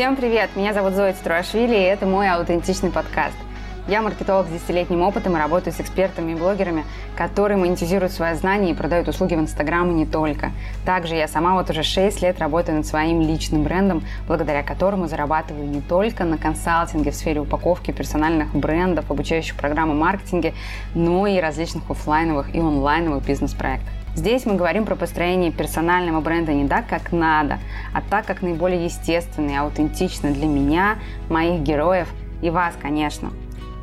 Всем привет! Меня зовут Зоя Струашвили, и это мой аутентичный подкаст. Я маркетолог с десятилетним опытом и работаю с экспертами и блогерами, которые монетизируют свои знания и продают услуги в Инстаграм и не только. Также я сама вот уже 6 лет работаю над своим личным брендом, благодаря которому зарабатываю не только на консалтинге в сфере упаковки персональных брендов, обучающих программы маркетинге, но и различных офлайновых и онлайновых бизнес-проектах. Здесь мы говорим про построение персонального бренда не так, как надо, а так, как наиболее естественно и аутентично для меня, моих героев и вас, конечно.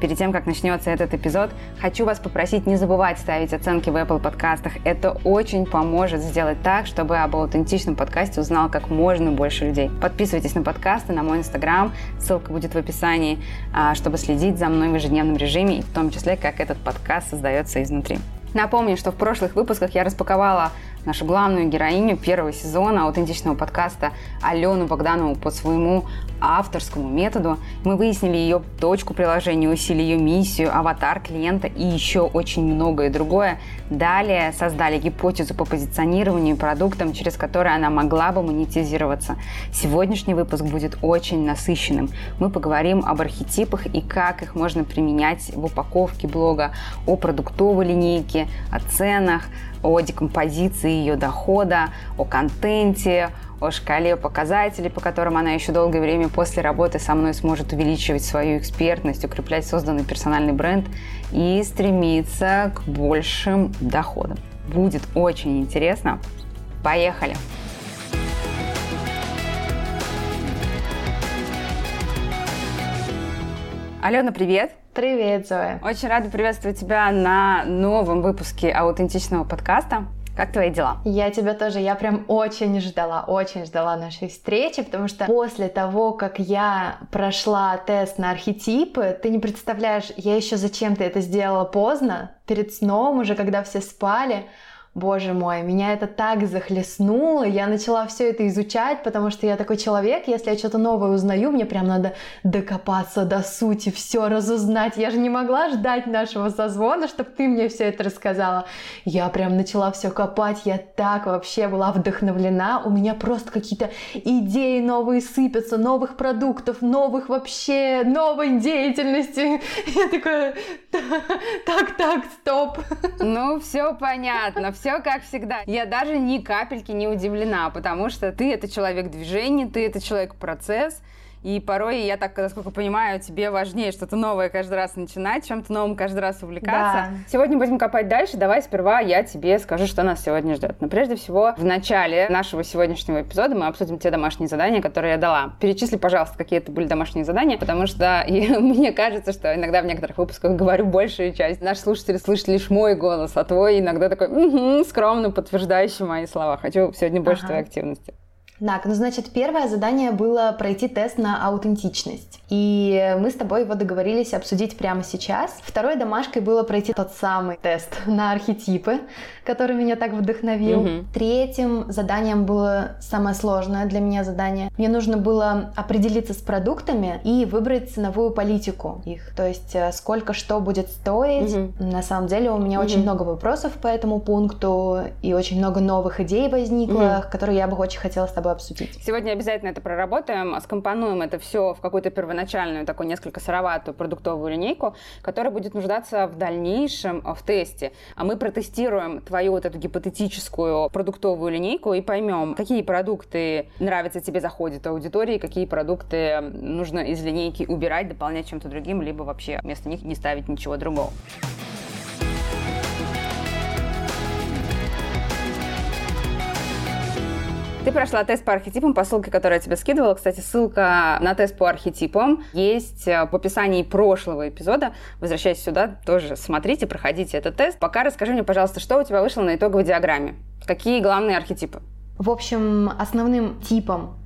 Перед тем, как начнется этот эпизод, хочу вас попросить не забывать ставить оценки в Apple подкастах. Это очень поможет сделать так, чтобы об аутентичном подкасте узнал как можно больше людей. Подписывайтесь на подкасты, на мой инстаграм, ссылка будет в описании, а, чтобы следить за мной в ежедневном режиме, и в том числе, как этот подкаст создается изнутри. Напомню, что в прошлых выпусках я распаковала нашу главную героиню первого сезона аутентичного подкаста Алену Богданову по своему авторскому методу. Мы выяснили ее точку приложения, усилили ее миссию, аватар клиента и еще очень многое другое. Далее создали гипотезу по позиционированию продуктом, через который она могла бы монетизироваться. Сегодняшний выпуск будет очень насыщенным. Мы поговорим об архетипах и как их можно применять в упаковке блога, о продуктовой линейке, о ценах, о декомпозиции ее дохода, о контенте, о шкале показателей, по которым она еще долгое время после работы со мной сможет увеличивать свою экспертность, укреплять созданный персональный бренд и стремиться к большим доходам. Будет очень интересно. Поехали! Алена, привет! Привет, Зоя. Очень рада приветствовать тебя на новом выпуске аутентичного подкаста. Как твои дела? Я тебя тоже, я прям очень ждала, очень ждала нашей встречи, потому что после того, как я прошла тест на архетипы, ты не представляешь, я еще зачем-то это сделала поздно, перед сном уже, когда все спали, Боже мой, меня это так захлестнуло, я начала все это изучать, потому что я такой человек, если я что-то новое узнаю, мне прям надо докопаться до сути, все разузнать. Я же не могла ждать нашего созвона, чтобы ты мне все это рассказала. Я прям начала все копать, я так вообще была вдохновлена, у меня просто какие-то идеи новые сыпятся, новых продуктов, новых вообще, новой деятельности. Я такая, так, так, стоп. Ну, все понятно, все все как всегда. Я даже ни капельки не удивлена, потому что ты это человек движения, ты это человек процесс, и порой, я так, насколько понимаю, тебе важнее что-то новое каждый раз начинать, чем-то новым каждый раз увлекаться. Да. Сегодня будем копать дальше. Давай сперва я тебе скажу, что нас сегодня ждет. Но прежде всего, в начале нашего сегодняшнего эпизода мы обсудим те домашние задания, которые я дала. Перечисли, пожалуйста, какие это были домашние задания, потому что мне кажется, что иногда в некоторых выпусках говорю большую часть. Наши слушатели слышат лишь мой голос, а твой иногда такой угу", скромно подтверждающий мои слова. Хочу сегодня больше ага. твоей активности. Так, ну значит, первое задание было пройти тест на аутентичность. И мы с тобой его договорились обсудить прямо сейчас. Второй домашкой было пройти тот самый тест на архетипы, который меня так вдохновил. Угу. Третьим заданием было самое сложное для меня задание. Мне нужно было определиться с продуктами и выбрать ценовую политику их. То есть э, сколько что будет стоить. Угу. На самом деле у меня угу. очень много вопросов по этому пункту и очень много новых идей возникло, угу. которые я бы очень хотела с тобой тобой обсудить. Сегодня обязательно это проработаем, скомпонуем это все в какую-то первоначальную, такую несколько сыроватую продуктовую линейку, которая будет нуждаться в дальнейшем в тесте. А мы протестируем твою вот эту гипотетическую продуктовую линейку и поймем, какие продукты нравятся тебе, заходят аудитории, какие продукты нужно из линейки убирать, дополнять чем-то другим, либо вообще вместо них не ставить ничего другого. Ты прошла тест по архетипам по ссылке, которую я тебе скидывала. Кстати, ссылка на тест по архетипам есть э, в описании прошлого эпизода. Возвращайся сюда, тоже смотрите, проходите этот тест. Пока расскажи мне, пожалуйста, что у тебя вышло на итоговой диаграмме? Какие главные архетипы? В общем, основным типом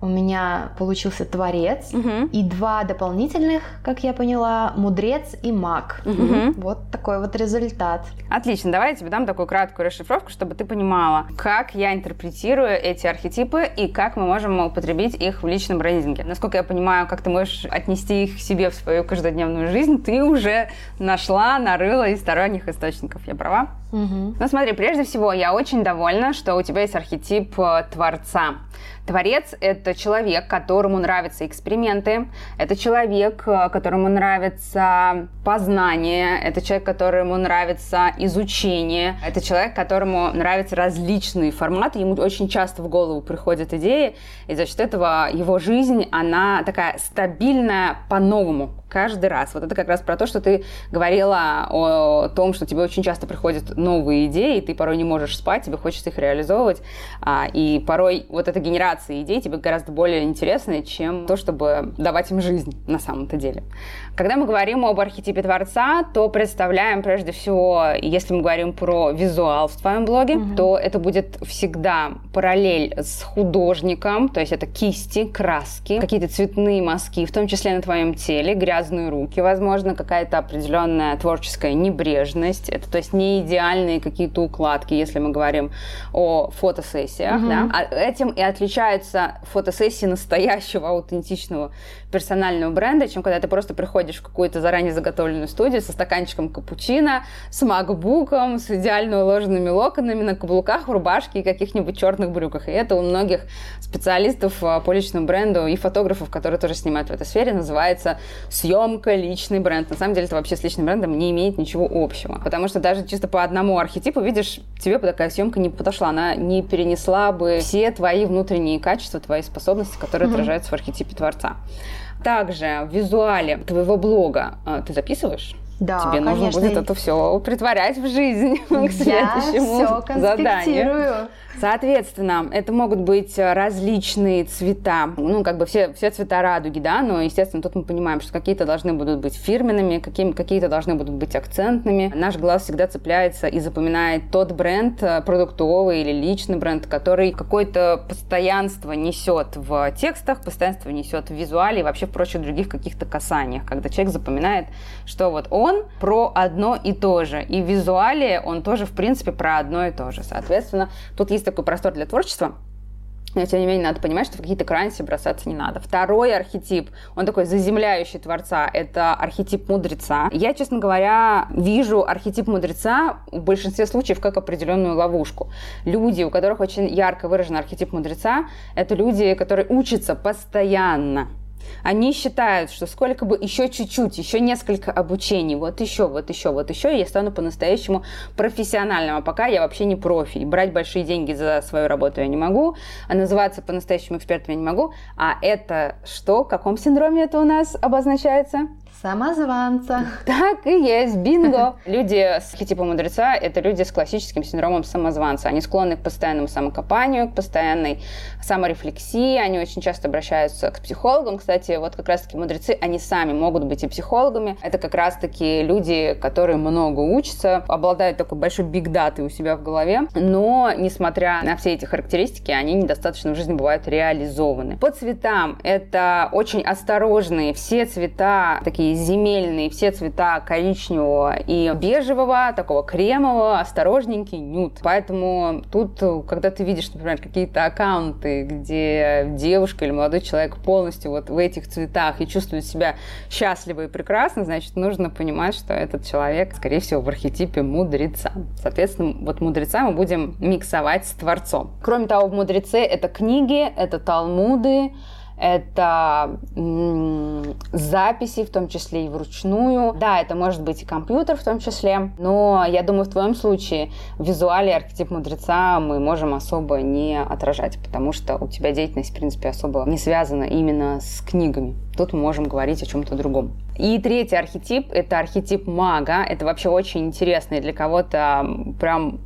у меня получился творец угу. и два дополнительных, как я поняла, мудрец и маг. Угу. Вот такой вот результат. Отлично, давай я тебе дам такую краткую расшифровку, чтобы ты понимала, как я интерпретирую эти архетипы и как мы можем употребить их в личном брендинге. Насколько я понимаю, как ты можешь отнести их себе в свою каждодневную жизнь, ты уже нашла, нарыла из сторонних источников. Я права? Ну смотри, прежде всего, я очень довольна, что у тебя есть архетип э, творца. Творец – это человек, которому нравятся эксперименты, это человек, э, которому нравится познание, это человек, которому нравится изучение, это человек, которому нравятся различные форматы, ему очень часто в голову приходят идеи, и за счет этого его жизнь, она такая стабильная по-новому, каждый раз. Вот это как раз про то, что ты говорила о том, что тебе очень часто приходят новые идеи, и ты порой не можешь спать, тебе хочется их реализовывать, а, и порой вот эта генерация идей тебе гораздо более интересна, чем то, чтобы давать им жизнь на самом-то деле. Когда мы говорим об архетипе Творца, то представляем прежде всего, если мы говорим про визуал в твоем блоге, угу. то это будет всегда параллель с художником, то есть это кисти, краски, какие-то цветные мазки, в том числе на твоем теле, грязные руки, возможно, какая-то определенная творческая небрежность, это то есть не идеальные какие-то укладки, если мы говорим о фотосессиях, угу. да? а этим и отличаются фотосессии настоящего аутентичного персонального бренда, чем когда ты просто приходишь в какую-то заранее заготовленную студию со стаканчиком капучино, с макбуком, с идеально уложенными локонами на каблуках, в рубашке и каких-нибудь черных брюках. И это у многих специалистов а, по личному бренду и фотографов, которые тоже снимают в этой сфере, называется съемка личный бренд. На самом деле это вообще с личным брендом не имеет ничего общего. Потому что даже чисто по одному архетипу, видишь, тебе бы такая съемка не подошла. Она не перенесла бы все твои внутренние качества, твои способности, которые mm-hmm. отражаются в архетипе Творца. Также в визуале твоего блога а, ты записываешь? Да, Тебе конечно. нужно будет это все притворять в жизнь к следующему Я все заданию. Соответственно, это могут быть различные цвета, ну, как бы все, все цвета радуги, да, но, естественно, тут мы понимаем, что какие-то должны будут быть фирменными, какие, какие-то должны будут быть акцентными. Наш глаз всегда цепляется и запоминает тот бренд, э, продуктовый или личный бренд, который какое-то постоянство несет в текстах, постоянство несет в визуале и вообще в прочих других каких-то касаниях, когда человек запоминает, что вот он про одно и то же, и в визуале он тоже, в принципе, про одно и то же. Соответственно, тут есть такой простор для творчества, но, тем не менее, надо понимать, что в какие-то крайности бросаться не надо. Второй архетип, он такой заземляющий Творца, это архетип мудреца. Я, честно говоря, вижу архетип мудреца в большинстве случаев как определенную ловушку. Люди, у которых очень ярко выражен архетип мудреца, это люди, которые учатся постоянно они считают, что сколько бы еще чуть-чуть, еще несколько обучений, вот еще, вот еще, вот еще, я стану по-настоящему профессиональным. А пока я вообще не профи. И брать большие деньги за свою работу я не могу, а называться по-настоящему экспертом я не могу. А это что? В каком синдроме это у нас обозначается? Самозванца. Так и есть, бинго. Люди с архетипом мудреца – это люди с классическим синдромом самозванца. Они склонны к постоянному самокопанию, к постоянной саморефлексии. Они очень часто обращаются к психологам. Кстати, вот как раз-таки мудрецы, они сами могут быть и психологами. Это как раз-таки люди, которые много учатся, обладают такой большой биг-датой у себя в голове. Но, несмотря на все эти характеристики, они недостаточно в жизни бывают реализованы. По цветам – это очень осторожные. Все цвета такие земельные, все цвета коричневого и бежевого, такого кремового, осторожненький нюд. Поэтому тут, когда ты видишь, например, какие-то аккаунты, где девушка или молодой человек полностью вот в этих цветах и чувствует себя счастливо и прекрасно, значит, нужно понимать, что этот человек, скорее всего, в архетипе мудреца. Соответственно, вот мудреца мы будем миксовать с творцом. Кроме того, в мудреце это книги, это талмуды, это записи, в том числе и вручную. Да, это может быть и компьютер в том числе, но я думаю, в твоем случае визуале архетип мудреца мы можем особо не отражать, потому что у тебя деятельность, в принципе, особо не связана именно с книгами. Тут мы можем говорить о чем-то другом. И третий архетип – это архетип мага. Это вообще очень интересный для кого-то прям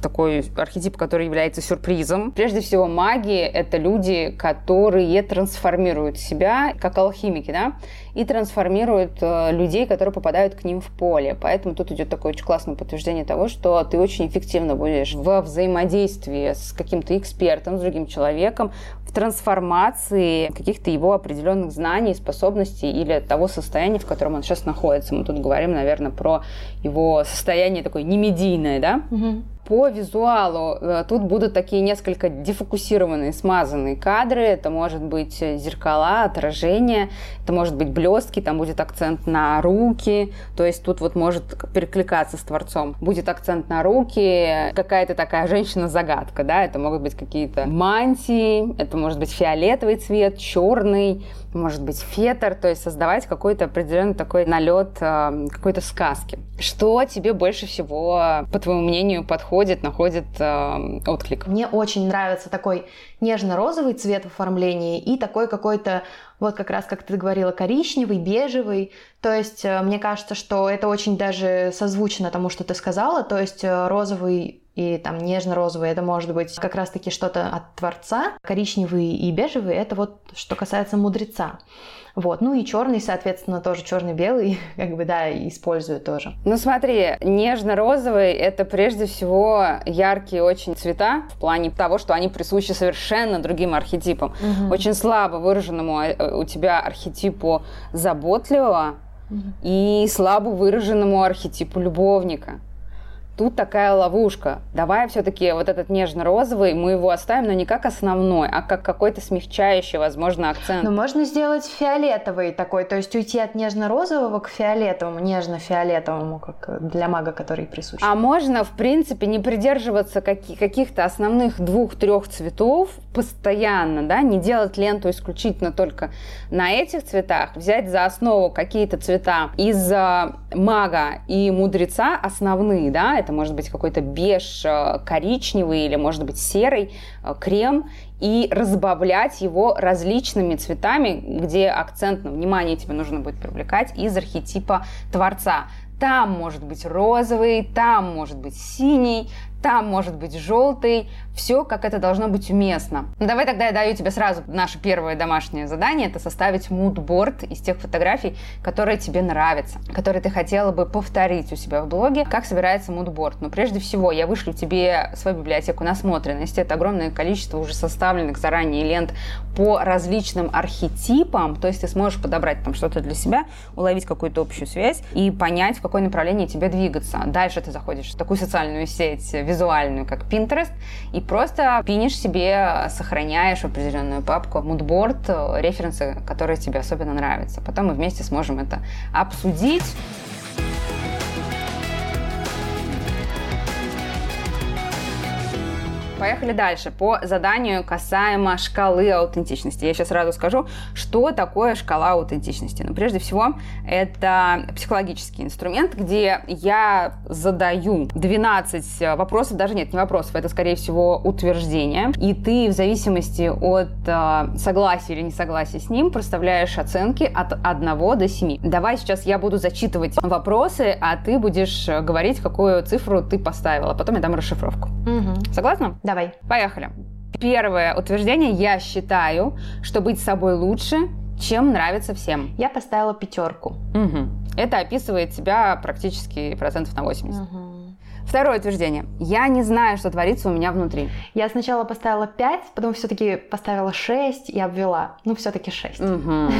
такой архетип, который является сюрпризом. Прежде всего, маги — это люди, которые трансформируют себя, как алхимики, да, и трансформируют э, людей, которые попадают к ним в поле. Поэтому тут идет такое очень классное подтверждение того, что ты очень эффективно будешь во взаимодействии с каким-то экспертом, с другим человеком, в трансформации каких-то его определенных знаний, способностей или того состояния, в котором он сейчас находится. Мы тут говорим, наверное, про его состояние такое немедийное, да? Угу. По визуалу э, тут будут такие несколько дефокусированные, смазанные кадры. Это может быть зеркала, отражение, это может быть блестки, там будет акцент на руки. То есть тут вот может перекликаться с творцом. Будет акцент на руки, какая-то такая женщина-загадка, да, это могут быть какие-то мантии, это может быть фиолетовый цвет, черный, может быть фетр, то есть создавать какой-то определенный такой налет э, какой-то сказки. Что тебе больше всего, по твоему мнению, подходит, находит э, отклик? Мне очень нравится такой нежно-розовый цвет в оформлении и такой какой-то, вот как раз, как ты говорила, коричневый, бежевый. То есть э, мне кажется, что это очень даже созвучно тому, что ты сказала. То есть э, розовый и там нежно-розовый это может быть как раз-таки что-то от Творца, коричневый и бежевый это вот что касается мудреца. Вот. Ну и черный, соответственно, тоже черный-белый, как бы, да, использую тоже. Ну смотри, нежно-розовый — это прежде всего яркие очень цвета в плане того, что они присущи совершенно другим архетипам. Угу. Очень слабо выраженному э, у тебя архетипу заботливого угу. и слабо выраженному архетипу любовника. Тут такая ловушка. Давай все-таки вот этот нежно-розовый, мы его оставим, но не как основной, а как какой-то смягчающий, возможно, акцент. Но можно сделать фиолетовый такой, то есть уйти от нежно-розового к фиолетовому, нежно-фиолетовому, как для мага, который присущ. А можно, в принципе, не придерживаться каких-то основных двух-трех цветов постоянно, да, не делать ленту исключительно только на этих цветах, взять за основу какие-то цвета из мага и мудреца основные, да, это может быть какой-то беж э, коричневый или может быть серый э, крем, и разбавлять его различными цветами, где акцент на внимание тебе нужно будет привлекать из архетипа Творца. Там может быть розовый, там может быть синий, там может быть желтый, все как это должно быть уместно. Ну, давай тогда я даю тебе сразу наше первое домашнее задание, это составить мудборд из тех фотографий, которые тебе нравятся, которые ты хотела бы повторить у себя в блоге. Как собирается мудборд? Но прежде всего я вышлю тебе свою библиотеку насмотренности, это огромное количество уже составленных заранее лент по различным архетипам, то есть ты сможешь подобрать там что-то для себя, уловить какую-то общую связь и понять, в какое направление тебе двигаться. Дальше ты заходишь в такую социальную сеть визуальную, как Pinterest, и просто пинишь себе, сохраняешь в определенную папку мудборд, референсы, которые тебе особенно нравятся. Потом мы вместе сможем это обсудить. Поехали дальше. По заданию касаемо шкалы аутентичности. Я сейчас сразу скажу, что такое шкала аутентичности. Но ну, прежде всего, это психологический инструмент, где я задаю 12 вопросов, даже нет, не вопросов, это, скорее всего, утверждение. И ты в зависимости от э, согласия или несогласия с ним проставляешь оценки от 1 до 7. Давай сейчас я буду зачитывать вопросы, а ты будешь говорить, какую цифру ты поставила. Потом я дам расшифровку. Угу. Согласна? Да. Давай. Поехали. Первое утверждение. Я считаю, что быть собой лучше, чем нравится всем. Я поставила пятерку. Угу. Это описывает тебя практически процентов на 80. Угу. Второе утверждение. Я не знаю, что творится у меня внутри. Я сначала поставила 5, потом все-таки поставила 6 и обвела. Ну, все-таки 6. Угу.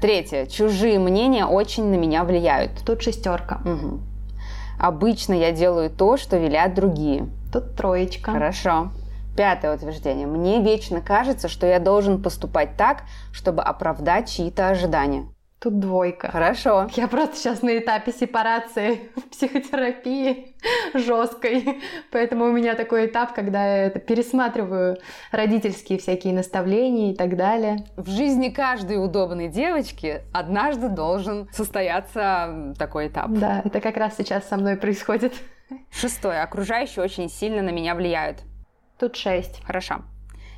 Третье. Чужие мнения очень на меня влияют. Тут шестерка. Угу. Обычно я делаю то, что велят другие. Тут троечка. Хорошо. Пятое утверждение. Мне вечно кажется, что я должен поступать так, чтобы оправдать чьи-то ожидания. Тут двойка. Хорошо. Я просто сейчас на этапе сепарации в психотерапии жесткой. Поэтому у меня такой этап, когда я это пересматриваю родительские всякие наставления и так далее. В жизни каждой удобной девочки однажды должен состояться такой этап. Да, это как раз сейчас со мной происходит. Шестое. Окружающие очень сильно на меня влияют. Тут шесть. Хорошо.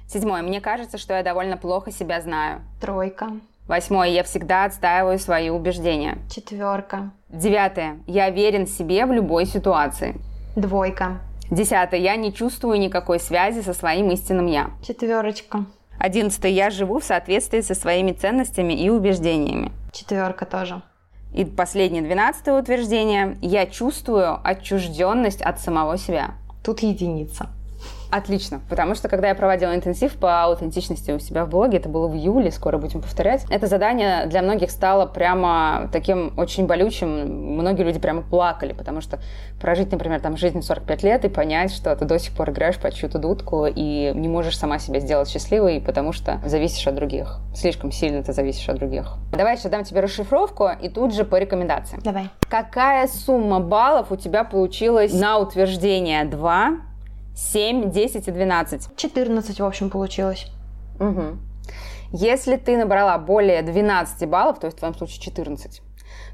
Седьмое. Мне кажется, что я довольно плохо себя знаю. Тройка. Восьмое. Я всегда отстаиваю свои убеждения. Четверка. Девятое. Я верен себе в любой ситуации. Двойка. Десятое. Я не чувствую никакой связи со своим истинным я. Четверочка. Одиннадцатое. Я живу в соответствии со своими ценностями и убеждениями. Четверка тоже. И последнее, двенадцатое утверждение. Я чувствую отчужденность от самого себя. Тут единица. Отлично, потому что когда я проводила интенсив по аутентичности у себя в блоге, это было в июле, скоро будем повторять, это задание для многих стало прямо таким очень болючим. Многие люди прямо плакали, потому что прожить, например, там жизнь 45 лет и понять, что ты до сих пор играешь под чью-то дудку и не можешь сама себя сделать счастливой, потому что зависишь от других. Слишком сильно ты зависишь от других. Давай сейчас дам тебе расшифровку и тут же по рекомендациям. Давай. Какая сумма баллов у тебя получилась на утверждение 2 7, 10 и 12. 14, в общем, получилось. Угу. Если ты набрала более 12 баллов, то есть в твоем случае 14,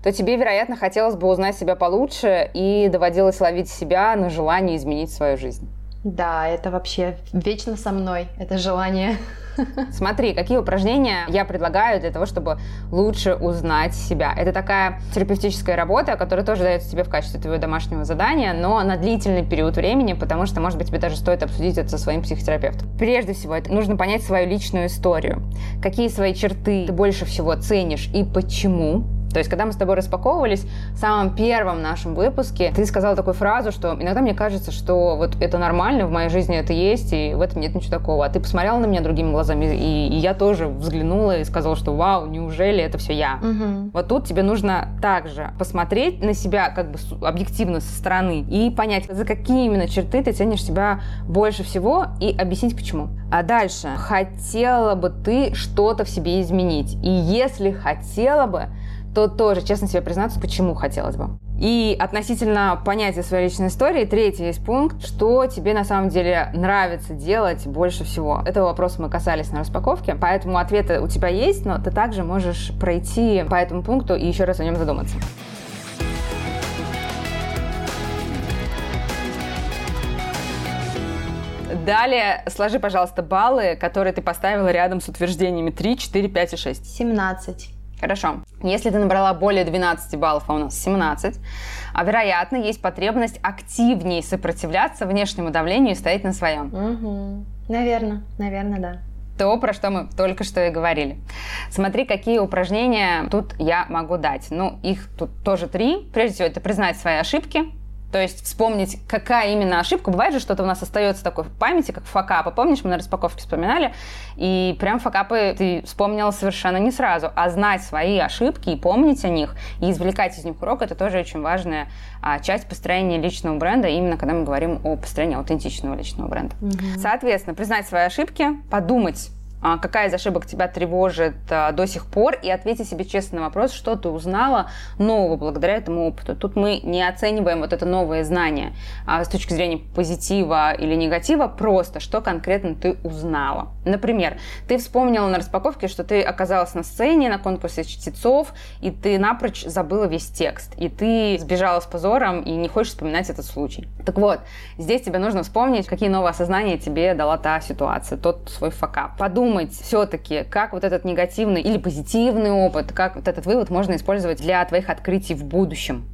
то тебе, вероятно, хотелось бы узнать себя получше и доводилось ловить себя на желание изменить свою жизнь. Да, это вообще вечно со мной, это желание. Смотри, какие упражнения я предлагаю для того, чтобы лучше узнать себя. Это такая терапевтическая работа, которая тоже дается тебе в качестве твоего домашнего задания, но на длительный период времени, потому что, может быть, тебе даже стоит обсудить это со своим психотерапевтом. Прежде всего, это нужно понять свою личную историю. Какие свои черты ты больше всего ценишь и почему то есть, когда мы с тобой распаковывались, в самом первом нашем выпуске ты сказала такую фразу, что иногда мне кажется, что вот это нормально, в моей жизни это есть, и в этом нет ничего такого. А ты посмотрела на меня другими глазами, и, и я тоже взглянула и сказала, что вау, неужели это все я? Угу. Вот тут тебе нужно также посмотреть на себя как бы объективно со стороны и понять, за какие именно черты ты ценишь себя больше всего и объяснить почему. А дальше, хотела бы ты что-то в себе изменить? И если хотела бы, то тоже честно себе признаться, почему хотелось бы. И относительно понятия своей личной истории, третий есть пункт, что тебе на самом деле нравится делать больше всего. Этого вопроса мы касались на распаковке, поэтому ответы у тебя есть, но ты также можешь пройти по этому пункту и еще раз о нем задуматься. Далее сложи, пожалуйста, баллы, которые ты поставила рядом с утверждениями 3, 4, 5 и 6. 17. Хорошо. Если ты набрала более 12 баллов, а у нас 17, а вероятно, есть потребность активнее сопротивляться внешнему давлению и стоять на своем. Угу. Наверное, наверное, да то, про что мы только что и говорили. Смотри, какие упражнения тут я могу дать. Ну, их тут тоже три. Прежде всего, это признать свои ошибки, то есть вспомнить, какая именно ошибка. Бывает же, что-то у нас остается такой в памяти, как факапы. Помнишь, мы на распаковке вспоминали? И прям факапы ты вспомнила совершенно не сразу. А знать свои ошибки и помнить о них, и извлекать из них урок, это тоже очень важная а, часть построения личного бренда, именно когда мы говорим о построении аутентичного личного бренда. Угу. Соответственно, признать свои ошибки, подумать, какая из ошибок тебя тревожит а, до сих пор, и ответить себе честно на вопрос, что ты узнала нового благодаря этому опыту. Тут мы не оцениваем вот это новое знание а, с точки зрения позитива или негатива, просто что конкретно ты узнала. Например, ты вспомнила на распаковке, что ты оказалась на сцене на конкурсе чтецов, и ты напрочь забыла весь текст, и ты сбежала с позором и не хочешь вспоминать этот случай. Так вот, здесь тебе нужно вспомнить, какие новые осознания тебе дала та ситуация, тот свой факап. Подумай, подумать все-таки, как вот этот негативный или позитивный опыт, как вот этот вывод можно использовать для твоих открытий в будущем.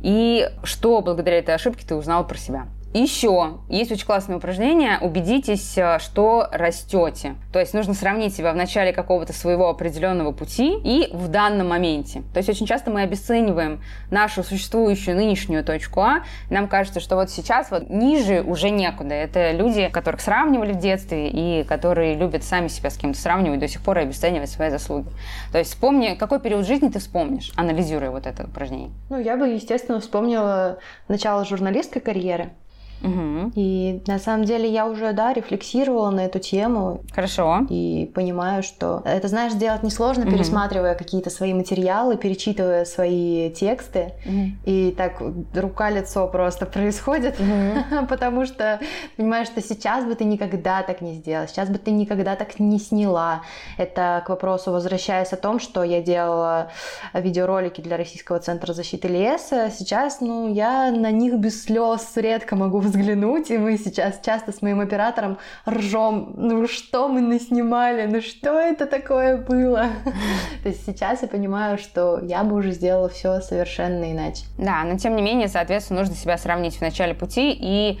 И что благодаря этой ошибке ты узнал про себя. Еще есть очень классное упражнение. Убедитесь, э, что растете. То есть нужно сравнить себя в начале какого-то своего определенного пути и в данном моменте. То есть очень часто мы обесцениваем нашу существующую нынешнюю точку А. Нам кажется, что вот сейчас вот ниже уже некуда. Это люди, которых сравнивали в детстве и которые любят сами себя с кем-то сравнивать до сих пор и обесценивать свои заслуги. То есть вспомни, какой период жизни ты вспомнишь, анализируя вот это упражнение. Ну, я бы, естественно, вспомнила начало журналистской карьеры. Угу. И на самом деле я уже, да, рефлексировала на эту тему. Хорошо. И понимаю, что это, знаешь, делать несложно, угу. пересматривая какие-то свои материалы, перечитывая свои тексты. Угу. И так рука-лицо просто происходит, угу. потому что понимаешь, что сейчас бы ты никогда так не сделала, сейчас бы ты никогда так не сняла. Это к вопросу, возвращаясь о том, что я делала видеоролики для Российского центра защиты леса. Сейчас, ну, я на них без слез редко могу взглянуть, и мы сейчас часто с моим оператором ржем, ну что мы наснимали, ну что это такое было? То есть сейчас я понимаю, что я бы уже сделала все совершенно иначе. Да, но тем не менее, соответственно, нужно себя сравнить в начале пути и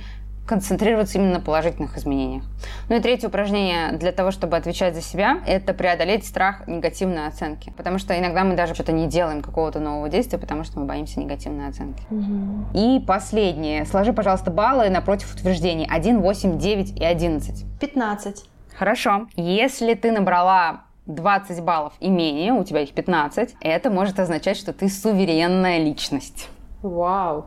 концентрироваться именно на положительных изменениях. Ну и третье упражнение для того, чтобы отвечать за себя, это преодолеть страх негативной оценки. Потому что иногда мы даже что-то не делаем какого-то нового действия, потому что мы боимся негативной оценки. Угу. И последнее. Сложи, пожалуйста, баллы напротив утверждений. 1, 8, 9 и 11. 15. Хорошо. Если ты набрала 20 баллов и менее, у тебя их 15, это может означать, что ты суверенная личность. Вау!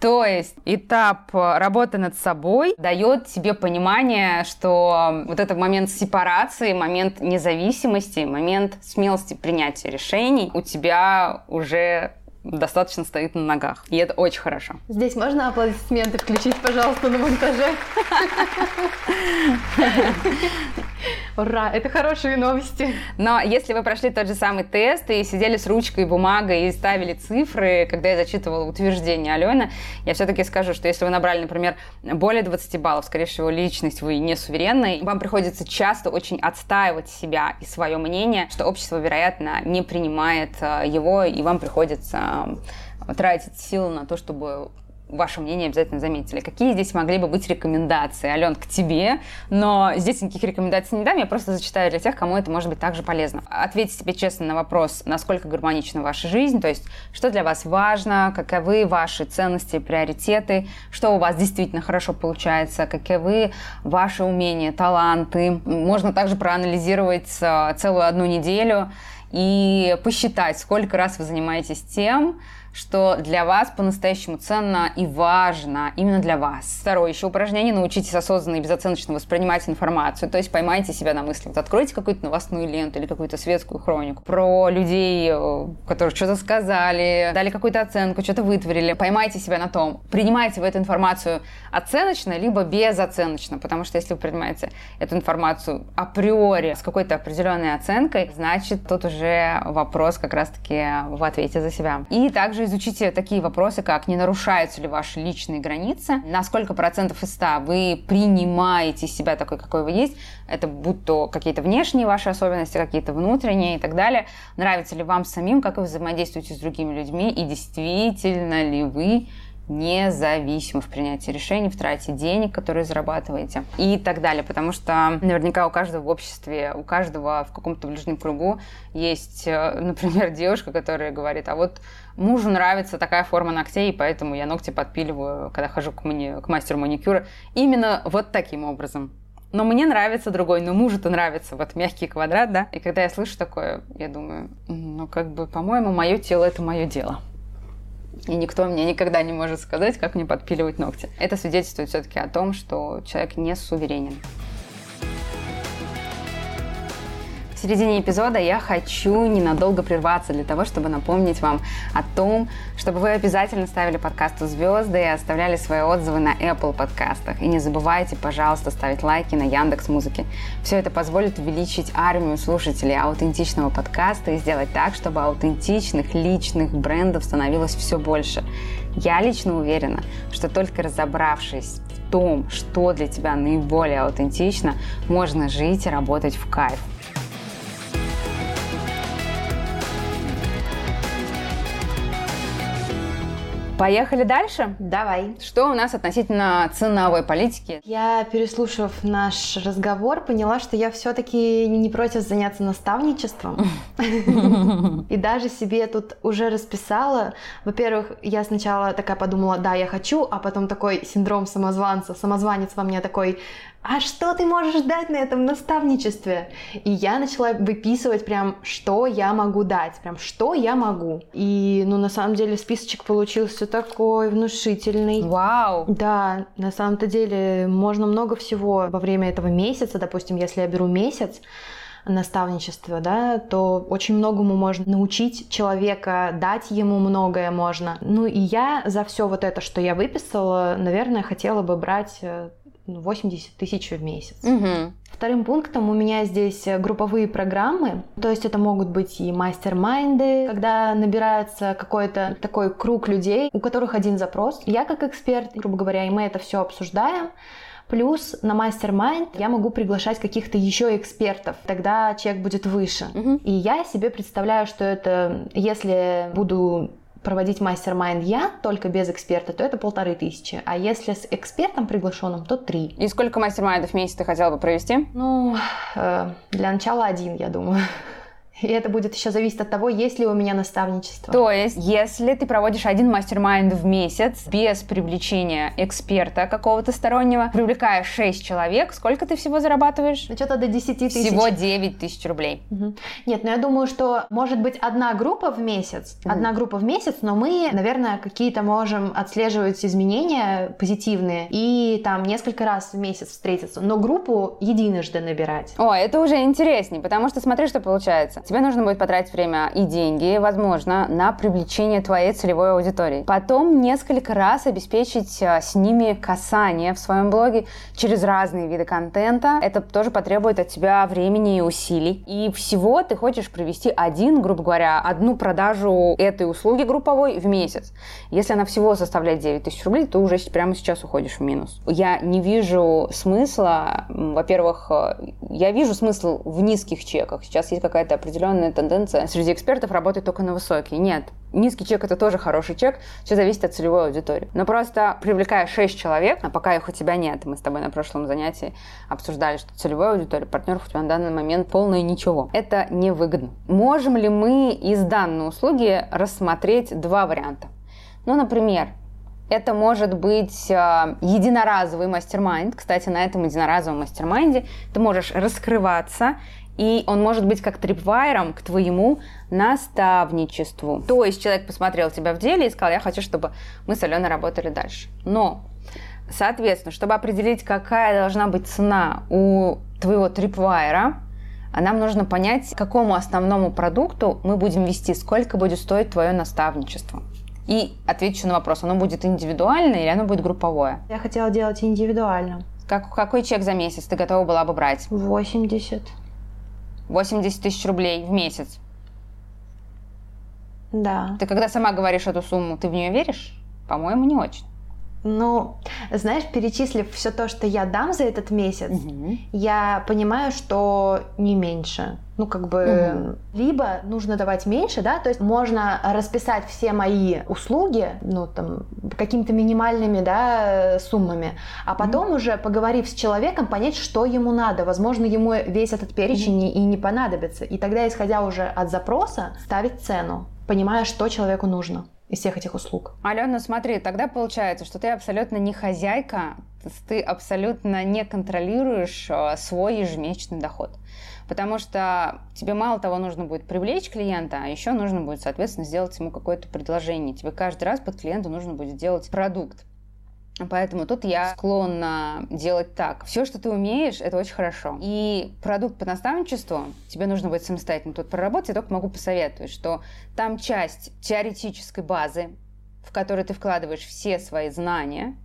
То есть этап работы над собой дает тебе понимание, что вот этот момент сепарации, момент независимости, момент смелости принятия решений у тебя уже достаточно стоит на ногах. И это очень хорошо. Здесь можно аплодисменты включить, пожалуйста, на монтаже? Ура, это хорошие новости. Но если вы прошли тот же самый тест и сидели с ручкой и бумагой и ставили цифры, когда я зачитывала утверждение Алены, я все-таки скажу, что если вы набрали, например, более 20 баллов, скорее всего, личность вы не суверенная, вам приходится часто очень отстаивать себя и свое мнение, что общество, вероятно, не принимает э, его, и вам приходится э, тратить силы на то, чтобы ваше мнение обязательно заметили. Какие здесь могли бы быть рекомендации? Ален, к тебе, но здесь никаких рекомендаций не дам, я просто зачитаю для тех, кому это может быть также полезно. Ответьте себе честно на вопрос, насколько гармонична ваша жизнь, то есть что для вас важно, каковы ваши ценности, приоритеты, что у вас действительно хорошо получается, каковы ваши умения, таланты. Можно также проанализировать э, целую одну неделю и посчитать, сколько раз вы занимаетесь тем, что для вас по-настоящему ценно и важно именно для вас. Второе еще упражнение. Научитесь осознанно и безоценочно воспринимать информацию. То есть поймайте себя на мысли. Вот откройте какую-то новостную ленту или какую-то светскую хронику про людей, э, которые что-то сказали, дали какую-то оценку, что-то вытворили. Поймайте себя на том, принимаете вы эту информацию оценочно, либо безоценочно. Потому что если вы принимаете эту информацию априори с какой-то определенной оценкой, значит, тут уже вопрос как раз-таки в ответе за себя. И также изучите такие вопросы, как не нарушаются ли ваши личные границы, на сколько процентов из ста вы принимаете себя такой, какой вы есть, это будь то какие-то внешние ваши особенности, какие-то внутренние и так далее, нравится ли вам самим, как вы взаимодействуете с другими людьми? И действительно ли вы независимы в принятии решений, в трате денег, которые зарабатываете и так далее. Потому что наверняка у каждого в обществе, у каждого в каком-то ближнем кругу есть, э, например, девушка, которая говорит, а вот мужу нравится такая форма ногтей, и поэтому я ногти подпиливаю, когда хожу к, мани... к мастеру маникюра, именно вот таким образом. Но мне нравится другой, но мужу-то нравится вот мягкий квадрат, да? И когда я слышу такое, я думаю, ну как бы, по-моему, мое тело – это мое дело. И никто мне никогда не может сказать, как мне подпиливать ногти. Это свидетельствует все-таки о том, что человек не суверенен. Середине эпизода я хочу ненадолго прерваться для того, чтобы напомнить вам о том, чтобы вы обязательно ставили подкасту звезды и оставляли свои отзывы на Apple подкастах. И не забывайте, пожалуйста, ставить лайки на Яндекс Музыке. Все это позволит увеличить армию слушателей аутентичного подкаста и сделать так, чтобы аутентичных личных брендов становилось все больше. Я лично уверена, что только разобравшись в том, что для тебя наиболее аутентично, можно жить и работать в кайф. Поехали дальше? Давай. Что у нас относительно ценовой политики? Я, переслушав наш разговор, поняла, что я все-таки не против заняться наставничеством. И даже себе тут уже расписала. Во-первых, я сначала такая подумала, да, я хочу, а потом такой синдром самозванца. Самозванец во мне такой, а что ты можешь дать на этом наставничестве? И я начала выписывать прям, что я могу дать, прям, что я могу. И, ну, на самом деле, списочек получился такой внушительный. Вау! Да, на самом-то деле, можно много всего во время этого месяца, допустим, если я беру месяц, наставничество, да, то очень многому можно научить человека, дать ему многое можно. Ну и я за все вот это, что я выписала, наверное, хотела бы брать э, 80 ну, тысяч в месяц. Угу. Вторым пунктом у меня здесь групповые программы, то есть это могут быть и мастер-майнды, когда набирается какой-то такой круг людей, у которых один запрос. Я как эксперт, грубо говоря, и мы это все обсуждаем. Плюс на mastermind я могу приглашать каких-то еще экспертов, тогда чек будет выше. Угу. И я себе представляю, что это, если буду проводить mastermind я, только без эксперта, то это полторы тысячи. А если с экспертом приглашенным, то три. И сколько mastermind ов в месяц ты хотела бы провести? Ну, э, для начала один, я думаю. И это будет еще зависеть от того, есть ли у меня наставничество. То есть, если ты проводишь один mastermind в месяц без привлечения эксперта какого-то стороннего, привлекая 6 человек, сколько ты всего зарабатываешь? Ну, что-то до 10 тысяч. Всего 9 тысяч рублей. Угу. Нет, ну я думаю, что может быть одна группа в месяц, угу. одна группа в месяц, но мы, наверное, какие-то можем отслеживать изменения позитивные и там несколько раз в месяц встретиться, но группу единожды набирать. О, это уже интереснее, потому что смотри, что получается тебе нужно будет потратить время и деньги, возможно, на привлечение твоей целевой аудитории. Потом несколько раз обеспечить а, с ними касание в своем блоге через разные виды контента. Это тоже потребует от тебя времени и усилий. И всего ты хочешь провести один, грубо говоря, одну продажу этой услуги групповой в месяц. Если она всего составляет 9 тысяч рублей, то уже прямо сейчас уходишь в минус. Я не вижу смысла, во-первых, э, я вижу смысл в низких чеках. Сейчас есть какая-то определенная определенная тенденция среди экспертов работать только на высокий. Нет, низкий чек это тоже хороший чек, все зависит от целевой аудитории. Но просто привлекая 6 человек, а пока их у тебя нет, мы с тобой на прошлом занятии обсуждали, что целевая аудитория партнеров у тебя на данный момент полное ничего. Это невыгодно. Можем ли мы из данной услуги рассмотреть два варианта? Ну, например, это может быть э, единоразовый mastermind. Кстати, на этом единоразовом mastermind е ты можешь раскрываться и он может быть как tripwire ом к твоему наставничеству. То есть человек посмотрел тебя в деле и сказал, я хочу, чтобы мы с Аленой работали дальше. Но, соответственно, чтобы определить, какая должна быть цена у твоего трипвайера, нам нужно понять, к какому основному продукту мы будем вести, сколько будет стоить твое наставничество. И отвечу на вопрос, оно будет индивидуальное или оно будет групповое? Я хотела делать индивидуально. Как, какой чек за месяц ты готова была бы брать? 80. 80 тысяч рублей в месяц. Да. Ты когда сама говоришь эту сумму, ты в нее веришь? По-моему, не очень. Ну, знаешь, перечислив все то, что я дам за этот месяц, угу. я понимаю, что не меньше. Ну, как бы, угу. либо нужно давать меньше, да, то есть можно расписать все мои услуги, ну, там, какими-то минимальными, да, суммами, а потом угу. уже, поговорив с человеком, понять, что ему надо. Возможно, ему весь этот перечень угу. и не понадобится. И тогда, исходя уже от запроса, ставить цену, понимая, что человеку нужно из всех этих услуг. Алена, смотри, тогда получается, что ты абсолютно не хозяйка, ты абсолютно не контролируешь э, свой ежемесячный доход. Потому что тебе мало того нужно будет привлечь клиента, а еще нужно будет, соответственно, сделать ему какое-то предложение. Тебе каждый раз под клиента нужно будет делать продукт. Поэтому тут я склонна делать так. Все, что ты умеешь, это очень хорошо. И продукт по наставничеству тебе нужно будет самостоятельно тут проработать. Я только могу посоветовать, что там часть теоретической базы, в которой ты вкладываешь все свои знания,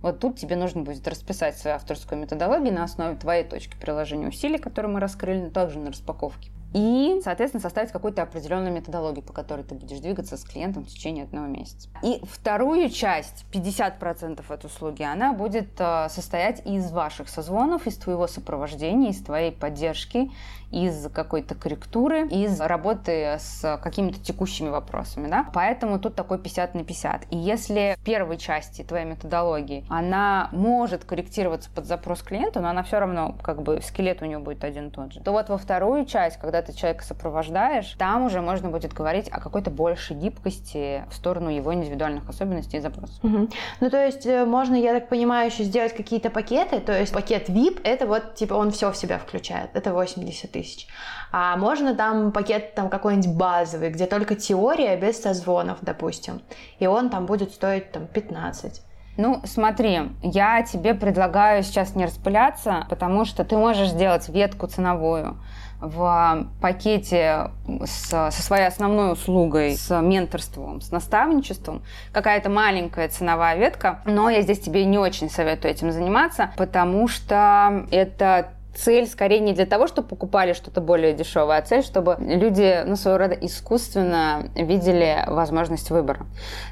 вот тут тебе нужно будет расписать свою авторскую методологию на основе твоей точки приложения усилий, которую мы раскрыли, также на распаковке и, соответственно, составить какую-то определенную методологию, по которой ты будешь двигаться с клиентом в течение одного месяца. И вторую часть, 50% от услуги, она будет э, состоять из ваших созвонов, из твоего сопровождения, из твоей поддержки, из какой-то корректуры, из работы с какими-то текущими вопросами, да. Поэтому тут такой 50 на 50. И если в первой части твоей методологии она может корректироваться под запрос клиента, но она все равно, как бы, скелет у нее будет один и тот же, то вот во вторую часть, когда ты человека сопровождаешь, там уже можно будет говорить о какой-то большей гибкости в сторону его индивидуальных особенностей и запросов. Угу. Ну, то есть э, можно, я так понимаю, еще сделать какие-то пакеты, то есть пакет VIP, это вот, типа, он все в себя включает, это 80 тысяч. А можно там пакет там какой-нибудь базовый, где только теория без созвонов, допустим, и он там будет стоить там 15. Ну, смотри, я тебе предлагаю сейчас не распыляться, потому что ты можешь сделать ветку ценовую в пакете с, со своей основной услугой, с менторством, с наставничеством, какая-то маленькая ценовая ветка, но я здесь тебе не очень советую этим заниматься, потому что это цель скорее не для того, чтобы покупали что-то более дешевое, а цель, чтобы люди, ну, своего рода искусственно видели возможность выбора.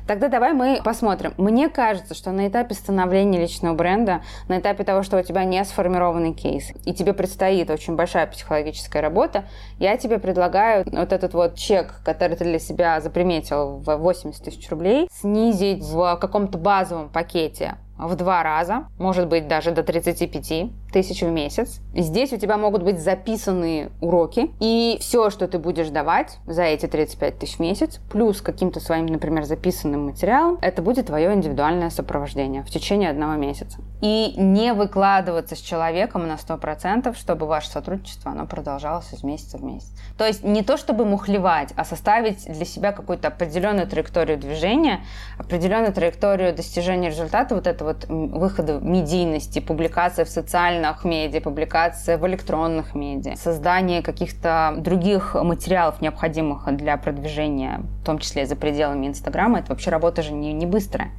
Тогда давай мы посмотрим. Мне кажется, что на этапе становления личного бренда, на этапе того, что у тебя не сформированный кейс, и тебе предстоит очень большая психологическая работа, я тебе предлагаю вот этот вот чек, который ты для себя заприметил в 80 тысяч рублей, снизить в каком-то базовом пакете в два раза, может быть даже до 35 тысяч в месяц. Здесь у тебя могут быть записанные уроки, и все, что ты будешь давать за эти 35 тысяч в месяц, плюс каким-то своим, например, записанным материалом, это будет твое индивидуальное сопровождение в течение одного месяца. И не выкладываться с человеком на 100%, чтобы ваше сотрудничество оно продолжалось из месяца в месяц. То есть не то, чтобы мухлевать, а составить для себя какую-то определенную траекторию движения, определенную траекторию достижения результата, вот это вот выхода медийности, публикация в социальных медиа, публикация в электронных медиа, создание каких-то других материалов, необходимых для продвижения, в том числе за пределами Инстаграма, это вообще работа же не, не быстрая.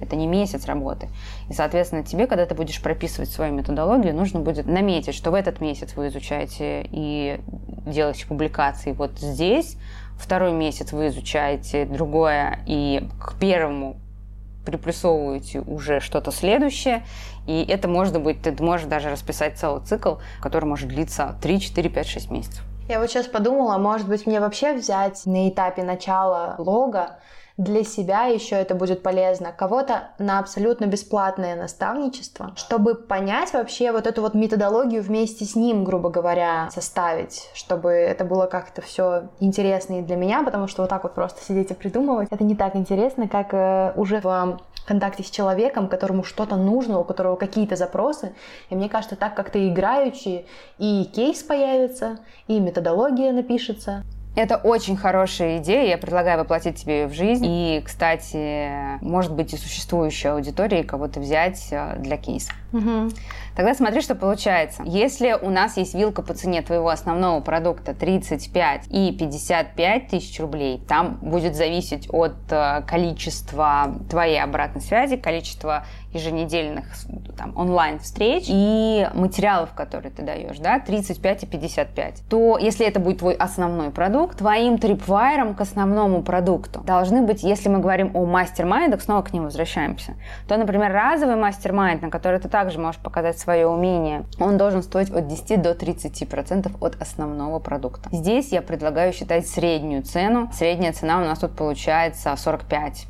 Это не месяц работы. И, соответственно, тебе, когда ты будешь прописывать свою методологию, нужно будет наметить, что в этот месяц вы изучаете и делаете публикации вот здесь, второй месяц вы изучаете другое, и к первому приплюсовываете уже что-то следующее, и это может быть, ты можешь даже расписать целый цикл, который может длиться 3, 4, 5, 6 месяцев. Я вот сейчас подумала, может быть, мне вообще взять на этапе начала лога для себя еще это будет полезно, кого-то на абсолютно бесплатное наставничество, чтобы понять вообще вот эту вот методологию вместе с ним, грубо говоря, составить, чтобы это было как-то все интересно и для меня, потому что вот так вот просто сидеть и придумывать, это не так интересно, как э, уже в контакте с человеком, которому что-то нужно, у которого какие-то запросы. И мне кажется, так как-то играючи и кейс появится, и методология напишется. Это очень хорошая идея, я предлагаю воплотить тебе в жизнь. И, кстати, может быть и существующая аудитория, кого-то взять э, для кейса. Угу. Тогда смотри, что получается. Если у нас есть вилка по цене твоего основного продукта 35 и 55 тысяч рублей, там будет зависеть от э, количества твоей обратной связи, количества еженедельных там, онлайн-встреч и материалов, которые ты даешь, да, 35 и 55, то если это будет твой основной продукт, твоим трипвайером к основному продукту должны быть, если мы говорим о мастер-майндах, снова к ним возвращаемся, то, например, разовый мастер-майнд, на который ты также можешь показать свое умение, он должен стоить от 10 до 30% от основного продукта. Здесь я предлагаю считать среднюю цену. Средняя цена у нас тут получается 45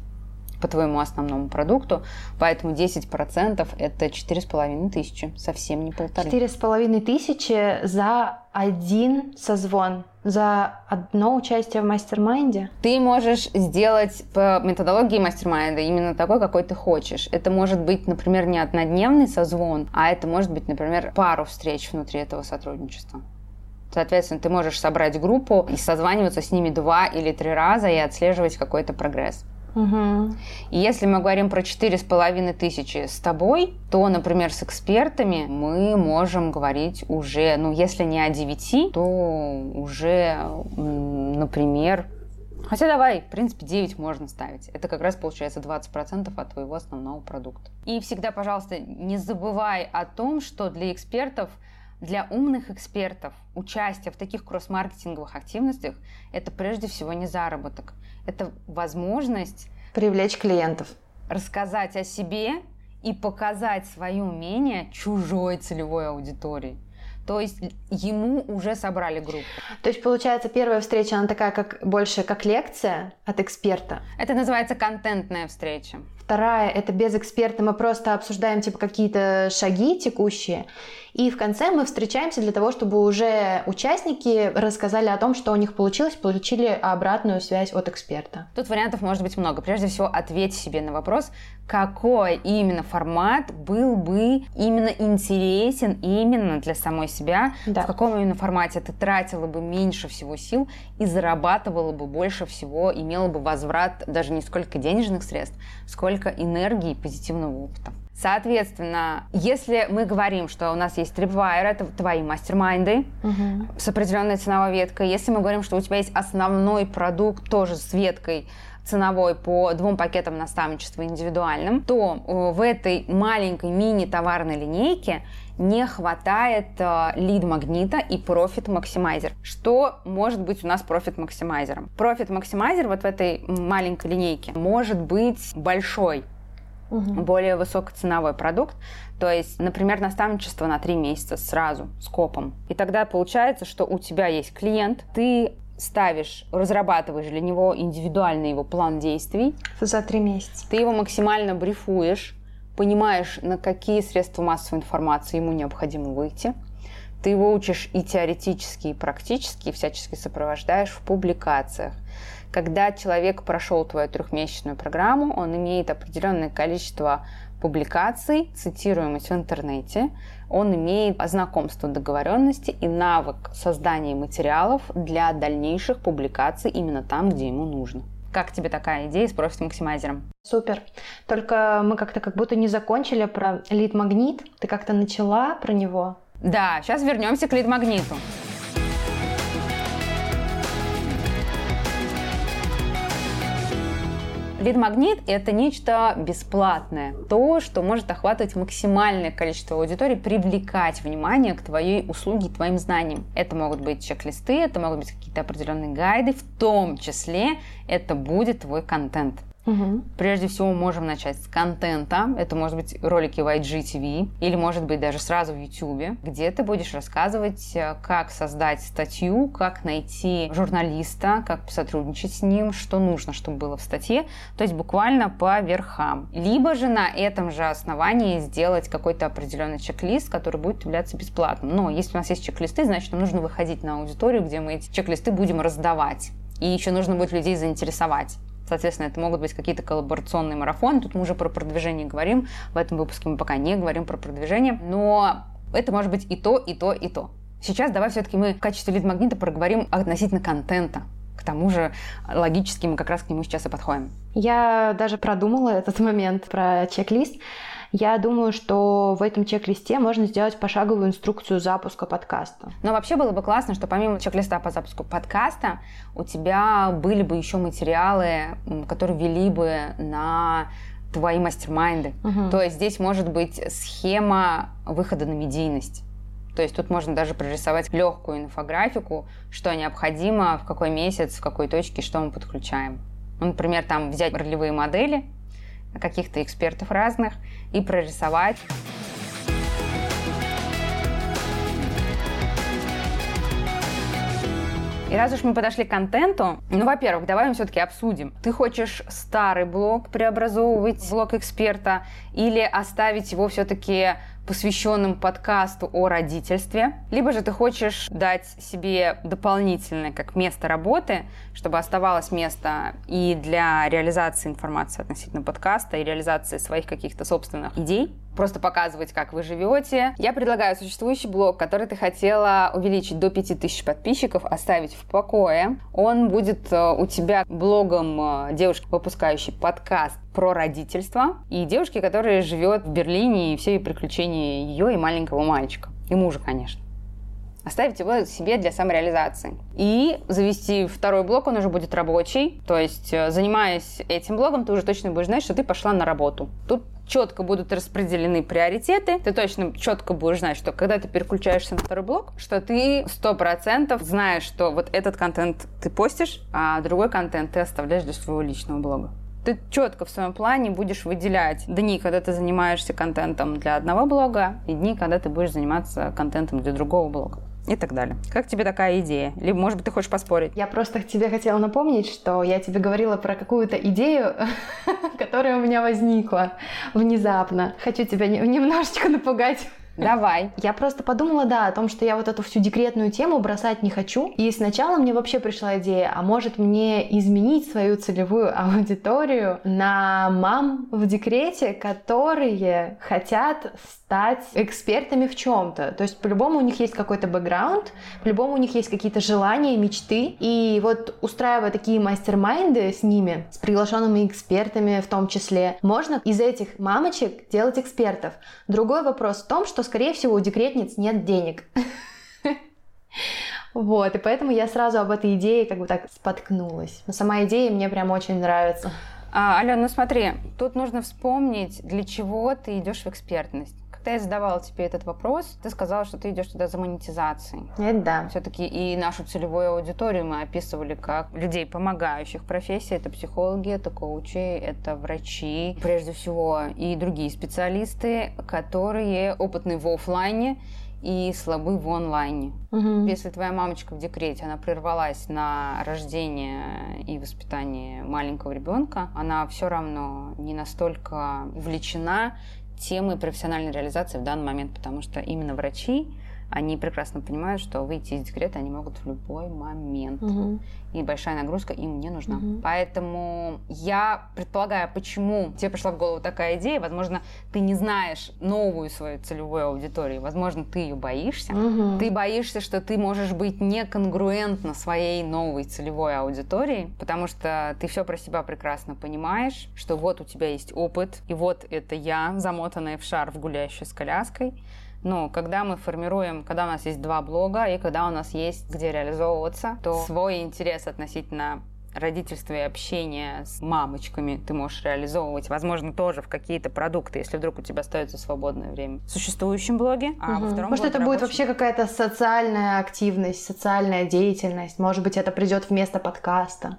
по твоему основному продукту, поэтому 10% это 4,5 тысячи, совсем не полторы. 4,5 тысячи за один созвон, за одно участие в mastermind е? Ты можешь сделать по методологии mastermind а именно такой, какой ты хочешь. Это может быть, например, не однодневный созвон, а это может быть, например, пару встреч внутри этого сотрудничества. Соответственно, ты можешь собрать группу и созваниваться с ними два или три раза и отслеживать какой-то прогресс. Угу. И если мы говорим про четыре с половиной тысячи с тобой, то, например, с экспертами мы можем говорить уже, ну, если не о девяти, то уже, например, Хотя давай, в принципе, 9 можно ставить. Это как раз получается 20% от твоего основного продукта. И всегда, пожалуйста, не забывай о том, что для экспертов для умных экспертов участие в таких кросс-маркетинговых активностях – это прежде всего не заработок. Это возможность привлечь клиентов, рассказать о себе и показать свои умения чужой целевой аудитории. То есть ему уже собрали группу. То есть получается первая встреча, она такая как больше как лекция от эксперта. Это называется контентная встреча. Вторая это без эксперта мы просто обсуждаем типа какие-то шаги текущие. И в конце мы встречаемся для того, чтобы уже участники рассказали о том, что у них получилось, получили обратную связь от эксперта. Тут вариантов может быть много. Прежде всего, ответь себе на вопрос, какой именно формат был бы именно интересен именно для самой себя, да. в каком именно формате ты тратила бы меньше всего сил и зарабатывала бы больше всего, имела бы возврат даже не сколько денежных средств, сколько энергии и позитивного опыта. Соответственно, если мы говорим, что у нас есть Tripwire, это твои мастер-майнды угу. с определенной ценовой веткой. Если мы говорим, что у тебя есть основной продукт тоже с веткой ценовой по двум пакетам наставничества индивидуальным, то э, в этой маленькой мини-товарной линейке не хватает э, лид-магнита и profit maximizer. Что может быть у нас profit maximizer ом? Profit maximizer вот в этой маленькой линейке может быть большой, угу. более высокоценовой продукт. То есть, например, наставничество на три месяца сразу, скопом. И тогда получается, что у тебя есть клиент, ты ставишь, разрабатываешь для него индивидуальный его план действий. За три месяца. Ты его максимально брифуешь, понимаешь, на какие средства массовой информации ему необходимо выйти. Ты его учишь и теоретически, и практически, и всячески сопровождаешь в публикациях. Когда человек прошел твою трехмесячную программу, он имеет определенное количество публикаций, цитируемость в интернете, он имеет знакомство договоренности и навык создания материалов для дальнейших публикаций именно там, где ему нужно. Как тебе такая идея с profit maximizer ом? Супер. Только мы как-то как будто не закончили про лид-магнит. Ты как-то начала про него? Да, сейчас вернемся к лид-магниту. Лид-магнит – это нечто бесплатное, то, что может охватывать максимальное количество аудитории, привлекать внимание к твоей услуге твоим знаниям. Это могут быть чек-листы, это могут быть какие-то определенные гайды, в том числе это будет твой контент. Угу. Прежде всего, можем начать с контента. Это может быть ролики в IGTV или, может быть, даже сразу в YouTube, где ты будешь рассказывать, э, как создать статью, как найти журналиста, как сотрудничать с ним, что нужно, чтобы было в статье. То есть буквально по верхам. Либо же на этом же основании сделать какой-то определенный чек-лист, который будет являться бесплатным. Но если у нас есть чек-листы, значит, нам нужно выходить на аудиторию, где мы эти чек-листы будем раздавать. И еще нужно будет людей заинтересовать. Соответственно, это могут быть какие-то коллаборационные марафоны. Тут мы уже про продвижение говорим. В этом выпуске мы пока не говорим про продвижение. Но это может быть и то, и то, и то. Сейчас давай все-таки мы в качестве лид-магнита проговорим относительно контента. К тому же логически мы как раз к нему сейчас и подходим. Я даже продумала этот момент про чек-лист. Я думаю, что в этом чек-листе можно сделать пошаговую инструкцию запуска подкаста. Но вообще было бы классно, что помимо чек-листа по запуску подкаста у тебя были бы еще материалы, которые вели бы на твои мастер-майнды. Угу. То есть здесь может быть схема выхода на медийность. То есть тут можно даже прорисовать легкую инфографику, что необходимо, в какой месяц, в какой точке, что мы подключаем. Ну, например, там взять ролевые модели, каких-то экспертов разных и прорисовать. И раз уж мы подошли к контенту, ну, во-первых, давай мы все-таки обсудим. Ты хочешь старый блог преобразовывать в блог эксперта или оставить его все-таки посвященным подкасту о родительстве, либо же ты хочешь дать себе дополнительное как место работы, чтобы оставалось место и для реализации информации относительно подкаста, и реализации своих каких-то собственных идей, просто показывать, как вы живете. Я предлагаю существующий блог, который ты хотела увеличить до 5000 подписчиков, оставить в покое. Он будет э, у тебя блогом э, девушки, выпускающей подкаст про родительство, и девушки, которая живет в Берлине, и все приключения ее и маленького мальчика. И мужа, конечно оставить его себе для самореализации. И завести второй блок, он уже будет рабочий. То есть, э, занимаясь этим блогом, ты уже точно будешь знать, что ты пошла на работу. Тут четко будут распределены приоритеты. Ты точно четко будешь знать, что когда ты переключаешься на второй блок, что ты сто процентов знаешь, что вот этот контент ты постишь, а другой контент ты оставляешь для своего личного блога ты четко в своем плане будешь выделять дни, когда ты занимаешься контентом для одного блога, и дни, когда ты будешь заниматься контентом для другого блога и так далее. Как тебе такая идея? Либо, может быть, ты хочешь поспорить? Я просто тебе хотела напомнить, что я тебе говорила про какую-то идею, которая у меня возникла внезапно. Хочу тебя немножечко напугать. Давай. Я просто подумала, да, о том, что я вот эту всю декретную тему бросать не хочу. И сначала мне вообще пришла идея, а может мне изменить свою целевую аудиторию на мам в декрете, которые хотят стать экспертами в чем-то. То есть по-любому у них есть какой-то бэкграунд, по-любому у них есть какие-то желания, мечты. И вот устраивая такие мастер-майнды с ними, с приглашенными экспертами в том числе, можно из этих мамочек делать экспертов. Другой вопрос в том, что, скорее всего, у декретниц нет денег. Вот, и поэтому я сразу об этой идее как бы так споткнулась. Но сама идея мне прям очень нравится. А, Ален, ну смотри, тут нужно вспомнить, для чего ты идешь в экспертность. Когда я задавала тебе этот вопрос, ты сказала, что ты идешь туда за монетизацией. Это да. Все-таки и нашу целевую аудиторию мы описывали как людей, помогающих профессии. Это психологи, это коучи, это врачи, прежде всего, и другие специалисты, которые опытны в офлайне и слабы в онлайне. Угу. Если твоя мамочка в декрете, она прервалась на рождение и воспитание маленького ребенка, она все равно не настолько увлечена темой профессиональной реализации в данный момент, потому что именно врачи они прекрасно понимают, что выйти из декрета они могут в любой момент. Угу. И большая нагрузка им не нужна. Угу. Поэтому я предполагаю, почему тебе пришла в голову такая идея. Возможно, ты не знаешь новую свою целевую аудиторию. Возможно, ты ее боишься. Угу. Ты боишься, что ты можешь быть неконгруентна своей новой целевой аудитории, потому что ты все про себя прекрасно понимаешь, что вот у тебя есть опыт, и вот это я, замотанная в шарф, гуляющая с коляской. Но когда мы формируем, когда у нас есть два блога и когда у нас есть где реализовываться, то свой интерес относительно родительства и общения с мамочками ты можешь реализовывать, возможно, тоже в какие-то продукты, если вдруг у тебя остается свободное время в существующем блоге, а угу. во втором Может, это будет вообще какая-то социальная активность, социальная деятельность. Может быть, это придет вместо подкаста.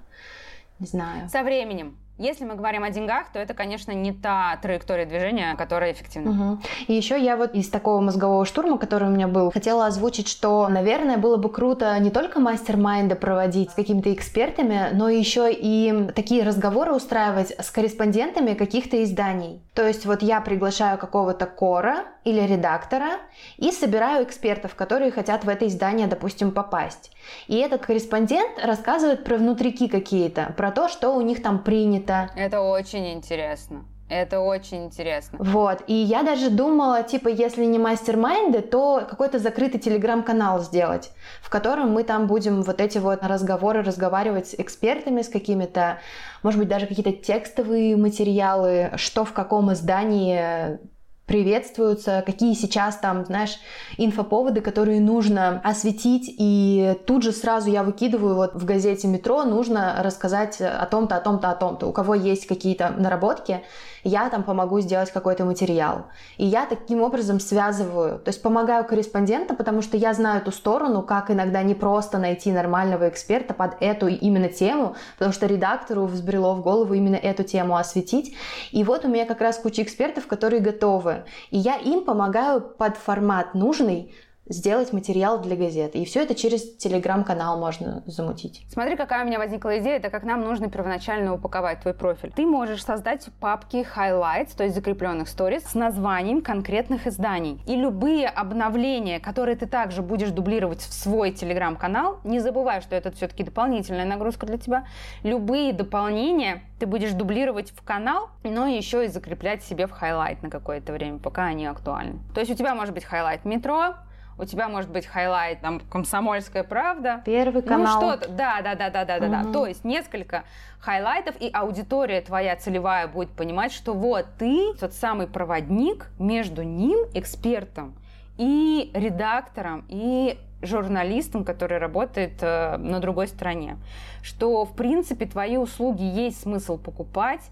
Не знаю. Со временем. Если мы говорим о деньгах, то это, конечно, не та траектория движения, которая эффективна. Угу. И еще я вот из такого мозгового штурма, который у меня был, хотела озвучить, что, наверное, было бы круто не только мастер-майнды проводить с какими-то экспертами, но еще и такие разговоры устраивать с корреспондентами каких-то изданий. То есть вот я приглашаю какого-то кора или редактора и собираю экспертов, которые хотят в это издание, допустим, попасть. И этот корреспондент рассказывает про внутрики какие-то, про то, что у них там принято. Это очень интересно. Это очень интересно. Вот. И я даже думала, типа, если не мастер-майнды, то какой-то закрытый телеграм-канал сделать, в котором мы там будем вот эти вот разговоры разговаривать с экспертами, с какими-то, может быть, даже какие-то текстовые материалы, что в каком издании приветствуются, какие сейчас там, знаешь, инфоповоды, которые нужно осветить, и тут же сразу я выкидываю вот в газете «Метро» нужно рассказать о том-то, о том-то, о том-то. У кого есть какие-то наработки, я там помогу сделать какой-то материал. И я таким образом связываю, то есть помогаю корреспонденту, потому что я знаю эту сторону, как иногда не просто найти нормального эксперта под эту именно тему, потому что редактору взбрело в голову именно эту тему осветить. И вот у меня как раз куча экспертов, которые готовы. И я им помогаю под формат нужный, сделать материал для газеты. И все это через телеграм-канал можно замутить. Смотри, какая у меня возникла идея, это как нам нужно первоначально упаковать твой профиль. Ты можешь создать папки highlights, то есть закрепленных сториз, с названием конкретных изданий. И любые обновления, которые ты также будешь дублировать в свой телеграм-канал, не забывай, что это все-таки дополнительная нагрузка для тебя, любые дополнения ты будешь дублировать в канал, но еще и закреплять себе в highlight на какое-то время, пока они актуальны. То есть у тебя может быть highlight метро, у тебя может быть highlight, там, «Комсомольская правда». Первый ну, канал. Ну, что-то, да, да, да, да, да, да, да. То есть несколько highlight ов, и аудитория твоя целевая будет понимать, что вот ты тот самый проводник между ним, экспертом, и редактором, и журналистом, который работает э, на другой стороне. Что, в принципе, твои услуги есть смысл покупать,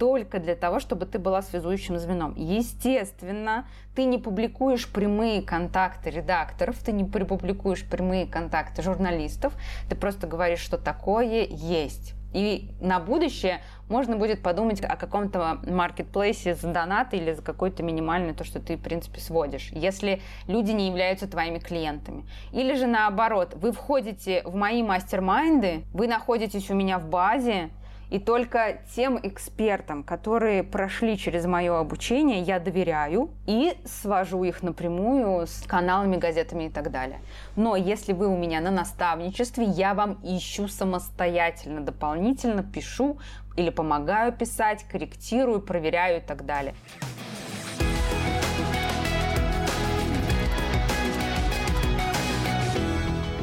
только для того, чтобы ты была связующим звеном. Естественно, ты не публикуешь прямые контакты редакторов, ты не публикуешь прямые контакты журналистов, ты просто говоришь, что такое есть. И на будущее можно будет подумать о каком-то маркетплейсе за донат или за какой-то минимальный, то, что ты, в принципе, сводишь, если люди не являются твоими клиентами. Или же наоборот, вы входите в мои мастер-майнды, вы находитесь у меня в базе, и только тем экспертам, которые прошли через мое обучение, я доверяю и свожу их напрямую с каналами, газетами и так далее. Но если вы у меня на наставничестве, я вам ищу самостоятельно, дополнительно пишу или помогаю писать, корректирую, проверяю и так далее.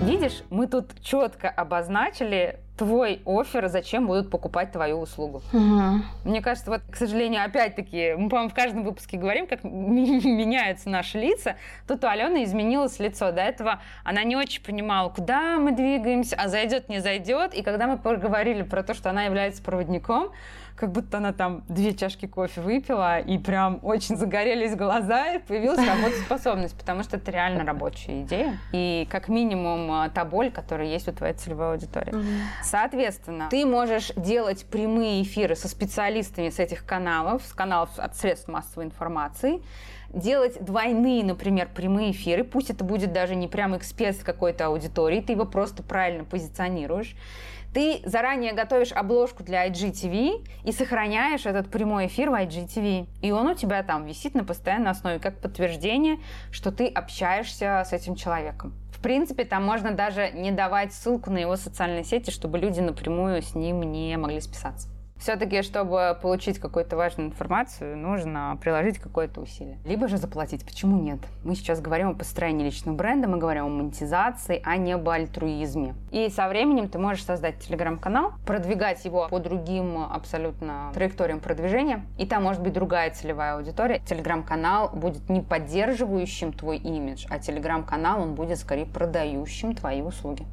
Видишь, мы тут четко обозначили твой офер, зачем будут покупать твою услугу. Угу. Мне кажется, вот, к сожалению, опять-таки, мы, по-моему, в каждом выпуске говорим, как меняются наши лица. Тут у Алены изменилось лицо. До этого она не очень понимала, куда мы двигаемся, а зайдет, не зайдет. И когда мы поговорили про то, что она является проводником, как будто она там две чашки кофе выпила, и прям очень загорелись глаза, и появилась работоспособность, потому что это реально рабочая идея. И как минимум а, та боль, которая есть у твоей целевой аудитории. Соответственно, ты можешь делать прямые эфиры со специалистами с этих каналов, с каналов от средств массовой информации, делать двойные, например, прямые эфиры, пусть это будет даже не прям эксперт какой-то аудитории, ты его просто правильно позиционируешь, ты заранее готовишь обложку для IGTV и сохраняешь этот прямой эфир в IGTV. И он у тебя там висит на постоянной основе, как подтверждение, что ты общаешься с этим человеком. В принципе, там можно даже не давать ссылку на его социальные сети, чтобы люди напрямую с ним не могли списаться. Все-таки, чтобы получить какую-то важную информацию, нужно приложить какое-то усилие. Либо же заплатить. Почему нет? Мы сейчас говорим о построении личного бренда, мы говорим о монетизации, а не об альтруизме. И со временем ты можешь создать телеграм-канал, продвигать его по другим абсолютно траекториям продвижения, и там может быть другая целевая аудитория. Телеграм-канал будет не поддерживающим твой имидж, а телеграм-канал он будет скорее продающим твои услуги.